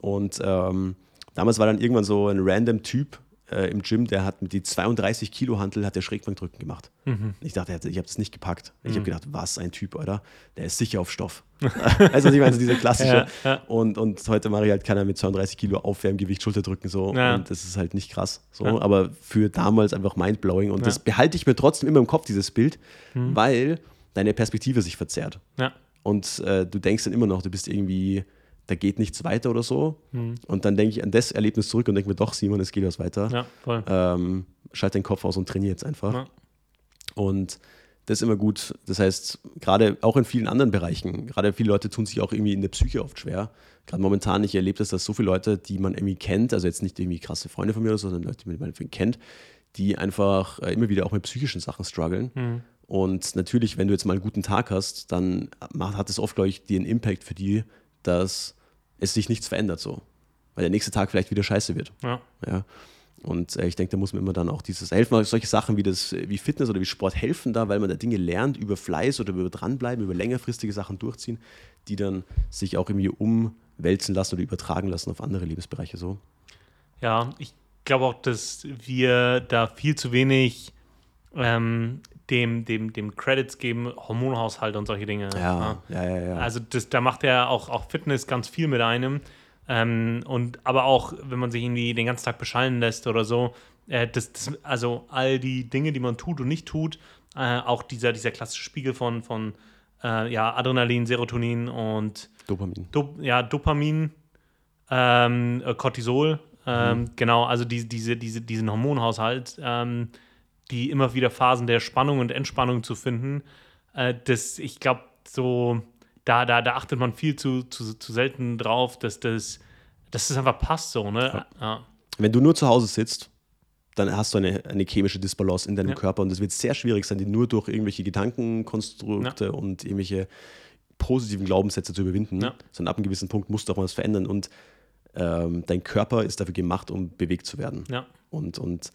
Und ähm, damals war dann irgendwann so ein random Typ äh, im Gym, der hat mit die 32 Kilo Hantel hat der Schrägbankdrücken gemacht. Mhm. Ich dachte, ich habe es nicht gepackt. Ich habe gedacht, was ein Typ, oder? Der ist sicher auf Stoff. (laughs) also ich meine, so dieser klassische. Ja, ja. Und, und heute mache ich halt keiner mit 32 Kilo Aufwärmgewicht, Schulterdrücken so. Ja. Und das ist halt nicht krass. So. Aber für damals einfach mindblowing. Und das behalte ich mir trotzdem immer im Kopf, dieses Bild, Mhm. weil deine Perspektive sich verzerrt. Und äh, du denkst dann immer noch, du bist irgendwie, da geht nichts weiter oder so. Mhm. Und dann denke ich an das Erlebnis zurück und denke mir, doch, Simon, es geht was weiter. Ja, voll. Ähm, schalt den Kopf aus und trainier jetzt einfach. Ja. Und das ist immer gut. Das heißt, gerade auch in vielen anderen Bereichen, gerade viele Leute tun sich auch irgendwie in der Psyche oft schwer. Gerade momentan, ich erlebe das, dass so viele Leute, die man irgendwie kennt, also jetzt nicht irgendwie krasse Freunde von mir, oder so, sondern Leute, die man irgendwie kennt, die einfach äh, immer wieder auch mit psychischen Sachen strugglen. Mhm. Und natürlich, wenn du jetzt mal einen guten Tag hast, dann hat es oft, glaube ich, den Impact für die, dass es sich nichts verändert so. Weil der nächste Tag vielleicht wieder scheiße wird. Ja. Ja. Und äh, ich denke, da muss man immer dann auch dieses helfen, solche Sachen wie das, wie Fitness oder wie Sport helfen da, weil man da Dinge lernt über Fleiß oder über dranbleiben, über längerfristige Sachen durchziehen, die dann sich auch irgendwie umwälzen lassen oder übertragen lassen auf andere Lebensbereiche so. Ja, ich glaube auch, dass wir da viel zu wenig ähm, dem, dem, dem Credits geben, Hormonhaushalt und solche Dinge. Ja, ja, ja. ja, Also das, da macht er auch, auch Fitness ganz viel mit einem. Ähm, und aber auch, wenn man sich irgendwie den ganzen Tag beschallen lässt oder so, äh, das, das, also all die Dinge, die man tut und nicht tut, äh, auch dieser, dieser klassische Spiegel von, von äh, ja, Adrenalin, Serotonin und Dopamin. Do, ja, Dopamin, ähm, äh, Cortisol, ähm, Mhm. genau, also die, diese, diese, diesen Hormonhaushalt, ähm, die immer wieder Phasen der Spannung und Entspannung zu finden, äh, das, ich glaube, so, da, da, da achtet man viel zu, zu, zu selten drauf, dass das, dass das einfach passt so, ne? Ja. Wenn du nur zu Hause sitzt, dann hast du eine, eine chemische Disbalance in deinem Ja. Körper und es wird sehr schwierig sein, die nur durch irgendwelche Gedankenkonstrukte und irgendwelche positiven Glaubenssätze zu überwinden. Ja. Sondern ab einem gewissen Punkt musst du auch was verändern und ähm, dein Körper ist dafür gemacht, um bewegt zu werden. ja. Und, und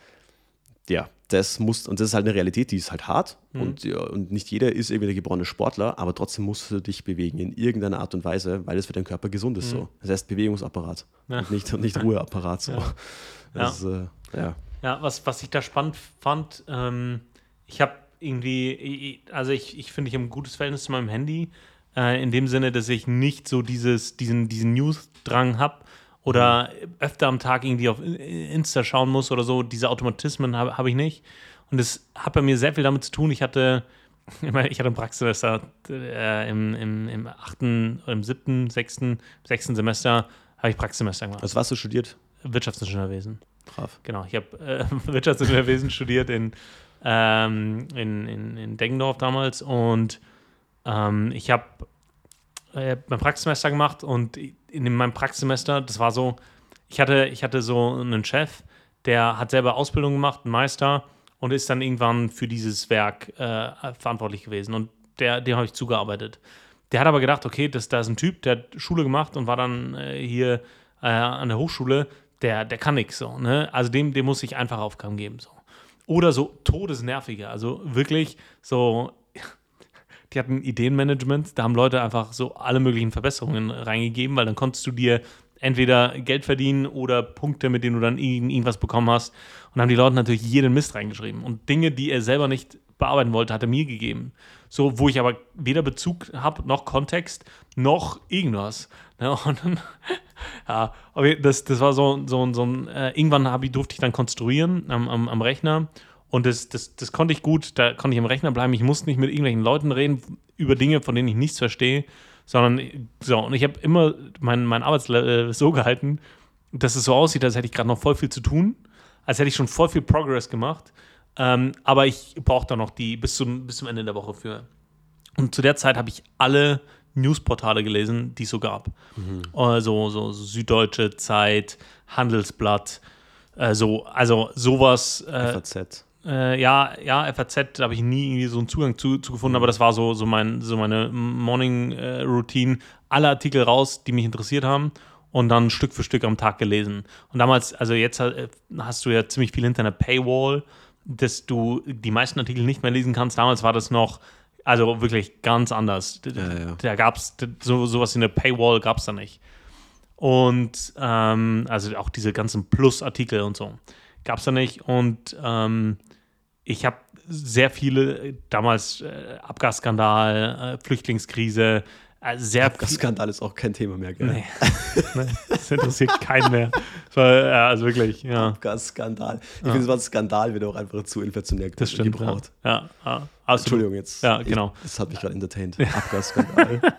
ja, das muss, und das ist halt eine Realität, die ist halt hart Mhm. und, ja, und nicht jeder ist irgendwie der geborene Sportler, aber trotzdem musst du dich bewegen in irgendeiner Art und Weise, weil es für deinen Körper gesund ist so. Das heißt Bewegungsapparat Mhm. Ja. und nicht, nicht (laughs) Ruheapparat so. Ja. Das, äh, ja. Ja, was, was ich da spannend fand, ähm, ich habe irgendwie, also ich, ich finde, ich habe ein gutes Verhältnis zu meinem Handy, äh, in dem Sinne, dass ich nicht so dieses, diesen, diesen News-Drang habe oder öfter am Tag irgendwie auf Insta schauen muss oder so. Diese Automatismen habe hab ich nicht. Und das hat bei mir sehr viel damit zu tun. Ich hatte, (laughs) ich hatte ein Praxissemester äh, im, im, im achten, oder im siebten, sechsten, sechsten Semester habe ich Praxissemester gemacht. Was hast du studiert? Wirtschaftsingenieurwesen. Brav. Genau, ich habe äh, (laughs) Wirtschaftsingenieurwesen studiert in, ähm, in, in, in Deggendorf damals und ähm, ich habe äh, mein Praxissemester gemacht und in meinem Praxissemester, das war so, ich hatte, ich hatte so einen Chef, der hat selber Ausbildung gemacht, ein Meister und ist dann irgendwann für dieses Werk äh, verantwortlich gewesen und der, dem habe ich zugearbeitet. Der hat aber gedacht, okay, das, da ist ein Typ, der hat Schule gemacht und war dann äh, hier äh, an der Hochschule, der, der kann nichts so. Ne? Also dem, dem muss ich einfach Aufgaben geben. So. Oder so todesnervige, also wirklich so, die hatten Ideenmanagement, da haben Leute einfach so alle möglichen Verbesserungen reingegeben, weil dann konntest du dir entweder Geld verdienen oder Punkte, mit denen du dann irgend- irgendwas bekommen hast. Und haben die Leute natürlich jeden Mist reingeschrieben. Und Dinge, die er selber nicht bearbeiten wollte, hat er mir gegeben. So, wo ich aber weder Bezug habe, noch Kontext, noch irgendwas. Ne? (laughs) Und dann, ja, das, das war so, so, so ein, äh, irgendwann ich, durfte ich dann konstruieren am, am, am Rechner. Und das, das, das konnte ich gut, da konnte ich am Rechner bleiben. Ich musste nicht mit irgendwelchen Leuten reden über Dinge, von denen ich nichts verstehe, sondern so. Und ich habe immer mein, mein Arbeitslevel so gehalten, dass es so aussieht, als hätte ich gerade noch voll viel zu tun, als hätte ich schon voll viel Progress gemacht. Ähm, aber ich brauche da noch die bis zum, bis zum Ende der Woche für. Und zu der Zeit habe ich alle Newsportale gelesen, die es so gab. Also so Süddeutsche Zeit, Handelsblatt, äh, so, also sowas. Äh, FAZ. Äh, ja, ja, FAZ, da habe ich nie irgendwie so einen Zugang zu, zu gefunden, aber das war so, so, mein, so meine Morning-Routine. Alle Artikel raus, die mich interessiert haben und dann Stück für Stück am Tag gelesen. Und damals, also jetzt äh, hast du ja ziemlich viel hinter einer Paywall, dass du die meisten Artikel nicht mehr lesen kannst. Damals war das noch, also wirklich ganz anders. Ja, ja. Da gab es so, sowas in der Paywall gab es da nicht. Und ähm, also auch diese ganzen Plus-Artikel und so gab es da nicht. Und ähm, ich habe sehr viele, äh, damals äh, Abgasskandal, äh, Flüchtlingskrise, äh, sehr Das viel- Skandal ist auch kein Thema mehr, gell? Nee. (laughs) Nee, das interessiert keinen mehr. War, ja, also wirklich, ja. Abgasskandal. Ich finde, das Wort Skandal wird auch einfach zu inflationär Das stimmt. gebraucht. Ja, ja, ja. Entschuldigung jetzt. Ja, genau. Ich, das hat mich gerade entertained. Abgasskandal. (laughs)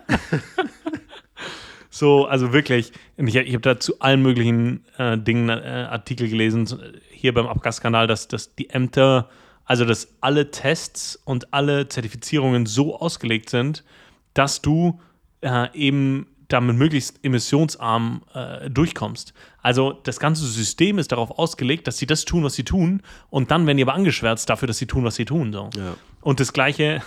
So, also wirklich, ich, ich habe da zu allen möglichen äh, Dingen äh, Artikel gelesen, hier beim Abgasskandal, dass, dass die Ämter, also dass alle Tests und alle Zertifizierungen so ausgelegt sind, dass du äh, eben damit möglichst emissionsarm äh, durchkommst. Also das ganze System ist darauf ausgelegt, dass sie das tun, was sie tun, und dann werden die aber angeschwärzt dafür, dass sie tun, was sie tun. So. Ja. Und das gleiche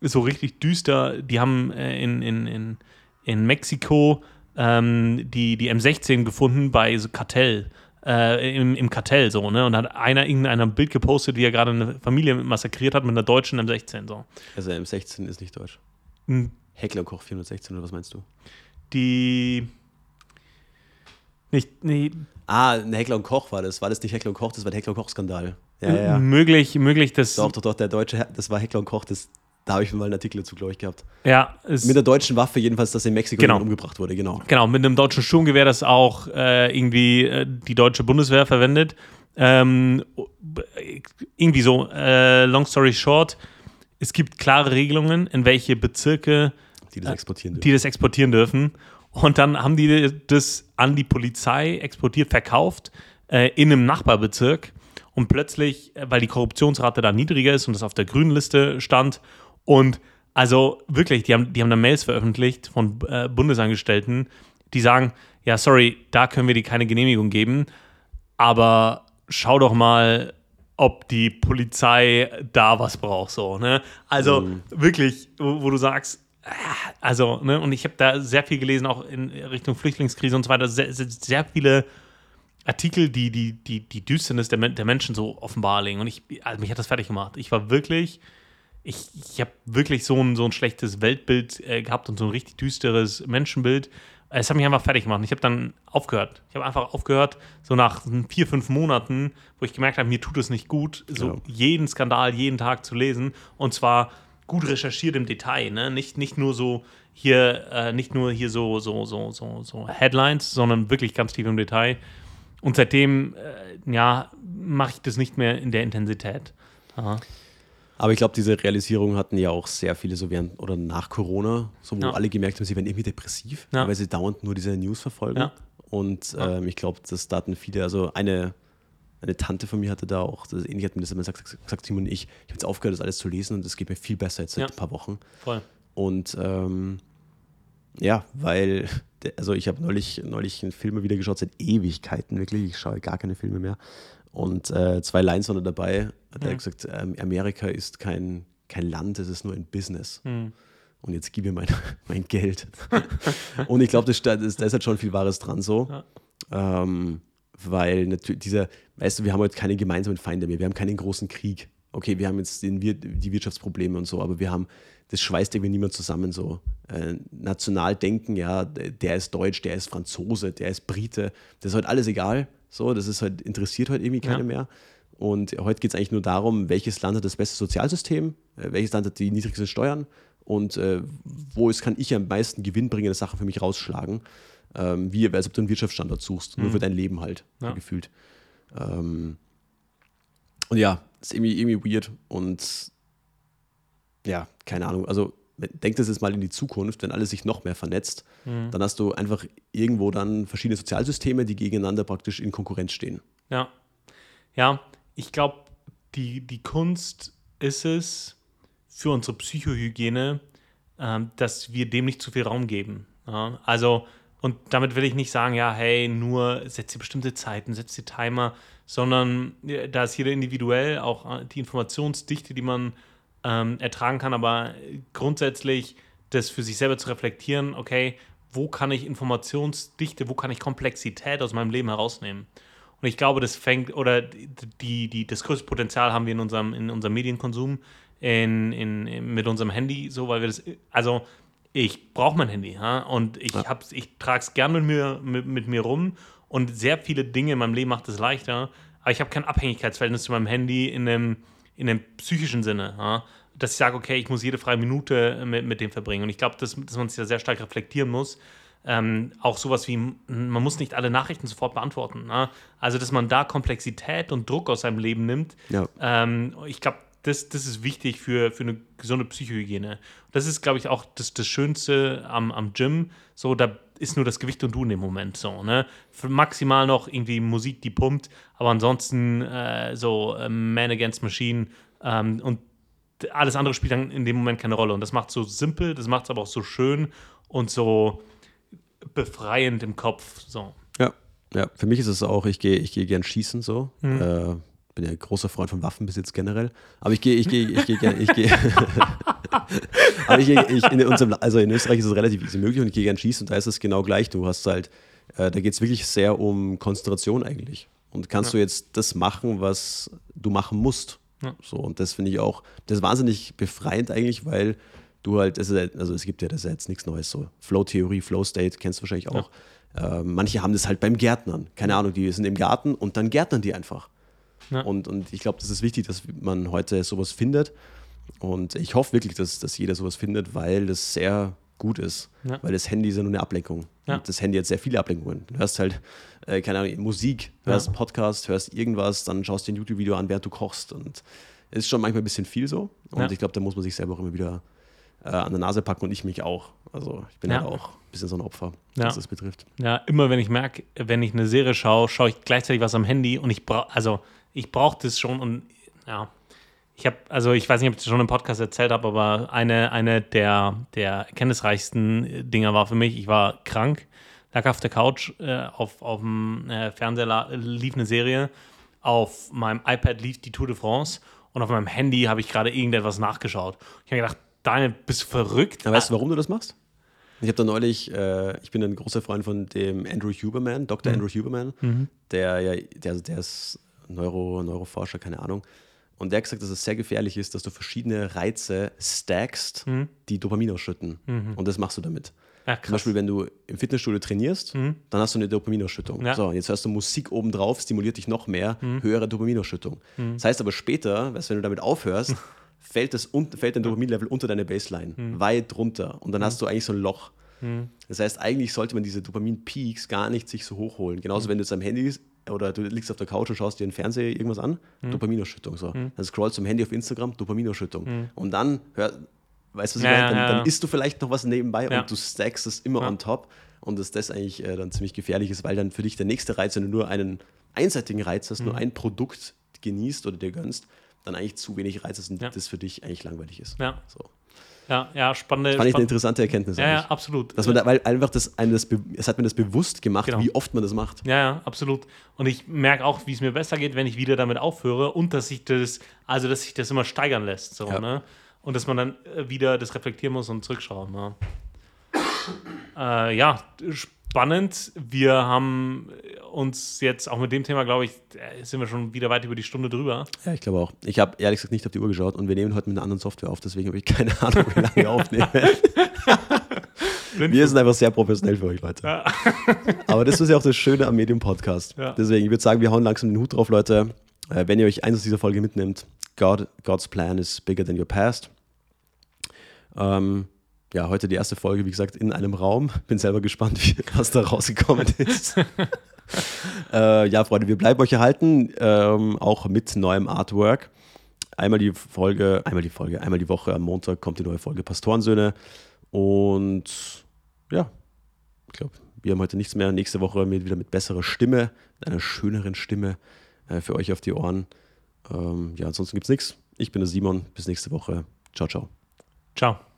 ist so richtig düster. Die haben äh, in, in, in, in Mexiko ähm, die, die M16 gefunden bei so Kartell. Äh, im, im Kartell so, ne? Und hat einer irgendeiner ein Bild gepostet, wie er gerade eine Familie massakriert hat mit einer deutschen M16 so. Also M16 ist nicht deutsch. Hm. Heckler Koch 416 oder was meinst du? Die nicht, nee, Ah, ein Heckler und Koch war das. War das nicht Heckler und Koch? Das war der Heckler und Koch-Skandal. Ja, ja. möglich, möglich, dass Doch, doch, doch, der deutsche, das war Heckler und Koch. Das, da habe ich mal einen Artikel dazu, glaube ich, gehabt. ja, Mit der deutschen Waffe jedenfalls, dass in Mexiko Genau. umgebracht wurde, genau. Genau, mit einem deutschen Sturmgewehr, das auch äh, irgendwie äh, die deutsche Bundeswehr verwendet. Ähm, irgendwie so, äh, long story short, es gibt klare Regelungen, in welche Bezirke Die das exportieren dürfen. die das exportieren dürfen. Und dann haben die das an die Polizei exportiert, verkauft äh, in einem Nachbarbezirk. Und plötzlich, äh, weil die Korruptionsrate da niedriger ist und das auf der grünen Liste stand. Und also wirklich, die haben, die haben da Mails veröffentlicht von äh, Bundesangestellten, die sagen, ja, sorry, da können wir dir keine Genehmigung geben, aber schau doch mal, ob die Polizei da was braucht, so, ne? Also wirklich, wo, wo du sagst, ah, also, ne, und ich habe da sehr viel gelesen, auch in Richtung Flüchtlingskrise und so weiter, sehr, sehr, viele Artikel, die die, die, die Düsternis der, der Menschen so offenbarlegen. Und ich, also mich hat das fertig gemacht. Ich war wirklich, ich, ich habe wirklich so ein, so ein schlechtes Weltbild äh, gehabt und so ein richtig düsteres Menschenbild. Es hat mich einfach fertig gemacht. Ich habe dann aufgehört. Ich habe einfach aufgehört, so nach vier, fünf Monaten, wo ich gemerkt habe, mir tut es nicht gut, so Ja. jeden Skandal jeden Tag zu lesen. Und zwar gut recherchiert im Detail, ne? Nicht, nicht nur so hier, äh, nicht nur hier so, so, so, so, so Headlines, sondern wirklich ganz tief im Detail. Und seitdem, äh, ja, mache ich das nicht mehr in der Intensität. Ja. Aber ich glaube, diese Realisierung hatten ja auch sehr viele so während oder nach Corona, so wo Ja. alle gemerkt haben, sie werden irgendwie depressiv, Ja. weil sie dauernd nur diese News verfolgen. Ja. Und ähm, ich glaube, dass da hatten viele, also eine, eine Tante von mir hatte da auch, das ähnlich hat mir das immer gesagt, gesagt Simon, ich, ich habe jetzt aufgehört, das alles zu lesen und es geht mir viel besser jetzt seit ein paar Wochen. Voll. Und ähm, ja, weil, also ich habe neulich, neulich einen Film wieder geschaut, seit Ewigkeiten wirklich. Ich schaue gar keine Filme mehr. Und äh, zwei Lines waren da dabei. Hat er Mhm. gesagt, ähm, Amerika ist kein, kein Land, es ist nur ein Business. Mhm. Und jetzt gib mir mein, (laughs) mein Geld. (laughs) und ich glaube, das, da ist, da ist halt schon viel Wahres dran so. Ähm, weil natürlich dieser, weißt du, wir haben heute keine gemeinsamen Feinde mehr, wir haben keinen großen Krieg. Okay, wir haben jetzt den, die Wirtschaftsprobleme und so, aber wir haben, das schweißt irgendwie niemand zusammen so. Äh, national denken, ja, der der ist Deutsch, der ist Franzose, der ist Brite, das ist heute alles egal. So, das ist halt, interessiert heute irgendwie keiner Ja. mehr. Und heute geht es eigentlich nur darum, welches Land hat das beste Sozialsystem, äh, welches Land hat die niedrigsten Steuern und äh, wo ist, kann ich am meisten gewinnbringende Sachen für mich rausschlagen. Ähm, wie, als ob du einen Wirtschaftsstandort suchst, nur für dein Leben halt, Ja. gefühlt. Ähm, und ja, ist irgendwie, irgendwie weird und ja, keine Ahnung. Also, denk das jetzt mal in die Zukunft, wenn alles sich noch mehr vernetzt, dann hast du einfach irgendwo dann verschiedene Sozialsysteme, die gegeneinander praktisch in Konkurrenz stehen. Ja. Ja, ich glaube, die, die Kunst ist es für unsere Psychohygiene, ähm, dass wir dem nicht zu viel Raum geben. Ja? Also, und damit will ich nicht sagen, ja, hey, nur setz dir bestimmte Zeiten, setz dir Timer, sondern ja, da ist jeder individuell, auch äh, die Informationsdichte, die man ähm, ertragen kann, aber grundsätzlich das für sich selber zu reflektieren, okay, wo kann ich Informationsdichte, wo kann ich Komplexität aus meinem Leben herausnehmen? Und ich glaube, das fängt, oder die, die, das größte Potenzial haben wir in unserem, in unserem Medienkonsum, in, in, in, mit unserem Handy, so, weil wir das, also ich brauche mein Handy, ja, und ich, hab's- ich trage es gern mit mir, mit, mit mir rum und sehr viele Dinge in meinem Leben macht es leichter, aber ich habe kein Abhängigkeitsverhältnis zu meinem Handy in einem, in einem psychischen Sinne, ja, dass ich sage, okay, ich muss jede freie Minute mit, mit dem verbringen. Und ich glaube, dass, dass man sich da sehr stark reflektieren muss. Ähm, auch sowas wie, man muss nicht alle Nachrichten sofort beantworten. Ne? Also, dass man da Komplexität und Druck aus seinem Leben nimmt. Ja. Ähm, ich glaube, das, das ist wichtig für, für eine gesunde Psychohygiene. Das ist, glaube ich, auch das, das Schönste am, am Gym. So, da ist nur das Gewicht und du in dem Moment so. Ne? Für maximal noch irgendwie Musik, die pumpt, aber ansonsten äh, so äh, Man Against Machine ähm, und alles andere spielt dann in dem Moment keine Rolle. Und das macht so simpel, das macht es aber auch so schön und so befreiend im Kopf. So. Ja, ja. Für mich ist es auch, ich gehe ich gehe gern schießen so. Mhm. Äh, bin ja ein großer Freund von Waffenbesitz generell. Aber ich gehe, ich gehe, ich gehe gern, ich gehe. (laughs) Aber ich, ich in unserem, also in Österreich ist es relativ easy möglich und ich gehe gern schießen und da ist es genau gleich. Du hast halt Äh, da geht es wirklich sehr um Konzentration eigentlich. Und kannst ja. du jetzt das machen, was du machen musst? Ja. So, und das finde ich auch, das ist wahnsinnig befreiend eigentlich, weil du halt, also es gibt ja das jetzt nichts Neues so. Flow-Theorie, Flow-State, kennst du wahrscheinlich auch. Ja. Äh, manche haben das halt beim Gärtnern. Keine Ahnung, die sind im Garten und dann gärtnern die einfach. Ja. Und, und ich glaube, das ist wichtig, dass man heute sowas findet. Und ich hoffe wirklich, dass, dass jeder sowas findet, weil das sehr gut ist. Ja. Weil das Handy ist ja nur eine Ablenkung. Ja. Und das Handy hat sehr viele Ablenkungen. Du hörst halt, äh, keine Ahnung, Musik, hörst ja. Podcast, hörst irgendwas, dann schaust du ein YouTube-Video an, während du kochst. Und es ist schon manchmal ein bisschen viel so. Und ich glaube, da muss man sich selber auch immer wieder äh, an der Nase packen und ich mich auch. Also ich bin ja, halt auch ein bisschen so ein Opfer, was das betrifft. Ja, immer wenn ich merke, wenn ich eine Serie schaue, schaue ich gleichzeitig was am Handy und ich brauche, also ich brauche das schon und ja, ich habe, also ich weiß nicht, ob ich das schon im Podcast erzählt habe, aber eine, eine der, der erkenntnisreichsten Dinger war für mich, ich war krank, lag auf der Couch, äh, auf, auf dem äh, Fernseher lief eine Serie, auf meinem iPad lief die Tour de France und auf meinem Handy habe ich gerade irgendetwas nachgeschaut. Ich habe gedacht, Daniel, bist du verrückt? Aber weißt du, warum du das machst? Ich habe da neulich, äh, ich bin ein großer Freund von dem Andrew Huberman, Dr. Mhm. Andrew Huberman, mhm. der ja, der, der ist Neuro, Neuroforscher, keine Ahnung. Und der hat gesagt, dass es sehr gefährlich ist, dass du verschiedene Reize stackst, mhm. die Dopamin ausschütten. Mhm. Und das machst du damit. Ja, Zum Beispiel, wenn du im Fitnessstudio trainierst, mhm. dann hast du eine Dopaminausschüttung. Ja. So, jetzt hörst du Musik obendrauf, stimuliert dich noch mehr, mhm. höhere Dopaminausschüttung. Mhm. Das heißt aber später, weißt, wenn du damit aufhörst, (laughs) fällt, das, fällt dein Dopaminlevel unter deine Baseline, mhm. weit runter. Und dann hast du eigentlich so ein Loch. Das heißt, eigentlich sollte man diese Dopamin-Peaks gar nicht sich so hochholen. Genauso, wenn du jetzt am Handy oder du liegst auf der Couch und schaust dir im Fernseher irgendwas an, mhm. Dopaminausschüttung. So. Mhm. Dann scrollst du am Handy auf Instagram, Dopaminausschüttung. Mhm. Und dann, hör, weißt du, was ich meine? Dann, ja, ja. dann isst du vielleicht noch was nebenbei ja. und du stackst es immer on top. Und dass das eigentlich äh, dann ziemlich gefährlich ist, weil dann für dich der nächste Reiz, wenn du nur einen einseitigen Reiz hast, nur mhm. ein Produkt genießt oder dir gönnst, dann eigentlich zu wenig Reiz ist und das für dich eigentlich langweilig ist. Ja. So. Ja, ja, spannende. Das fand ich eine interessante Erkenntnis. Ja, ja, absolut. Dass man da, weil einfach das, einem das, es hat mir das bewusst gemacht, genau. wie oft man das macht. Ja, ja, absolut. Und ich merke auch, wie es mir besser geht, wenn ich wieder damit aufhöre und dass sich das, also dass sich das immer steigern lässt. So, ja. ne? Und dass man dann äh, wieder das reflektieren muss und zurückschauen. Ja, äh, ja spannend. Wir haben uns jetzt auch mit dem Thema, glaube ich, äh, sind wir schon wieder weit über die Stunde drüber. Ja, ich glaube auch. Ich habe ehrlich gesagt nicht auf die Uhr geschaut und wir nehmen heute mit einer anderen Software auf, deswegen habe ich keine (laughs) Ahnung, wie lange wir aufnehmen. (laughs) wir sind einfach sehr professionell für euch, Leute. Ja. (laughs) Aber das ist ja auch das Schöne am Medium-Podcast. Ja. Deswegen, ich würde sagen, wir hauen langsam den Hut drauf, Leute. Äh, wenn ihr euch eins aus dieser Folge mitnimmt, God, God's plan is bigger than your past. Ähm, ja, heute die erste Folge, wie gesagt, in einem Raum. (laughs) Bin selber gespannt, wie, (laughs) was da rausgekommen (laughs) ist. äh, ja, Freunde, wir bleiben euch erhalten, ähm, auch mit neuem Artwork. Einmal die Folge, einmal die Folge, einmal die Woche am Montag kommt die neue Folge Pastorensöhne. Und ja, ich glaube, wir haben heute nichts mehr. Nächste Woche mit, wieder mit besserer Stimme, einer schöneren Stimme äh, für euch auf die Ohren. Ähm, ja, ansonsten gibt es nichts. Ich bin der Simon. Bis nächste Woche. Ciao, ciao. Ciao.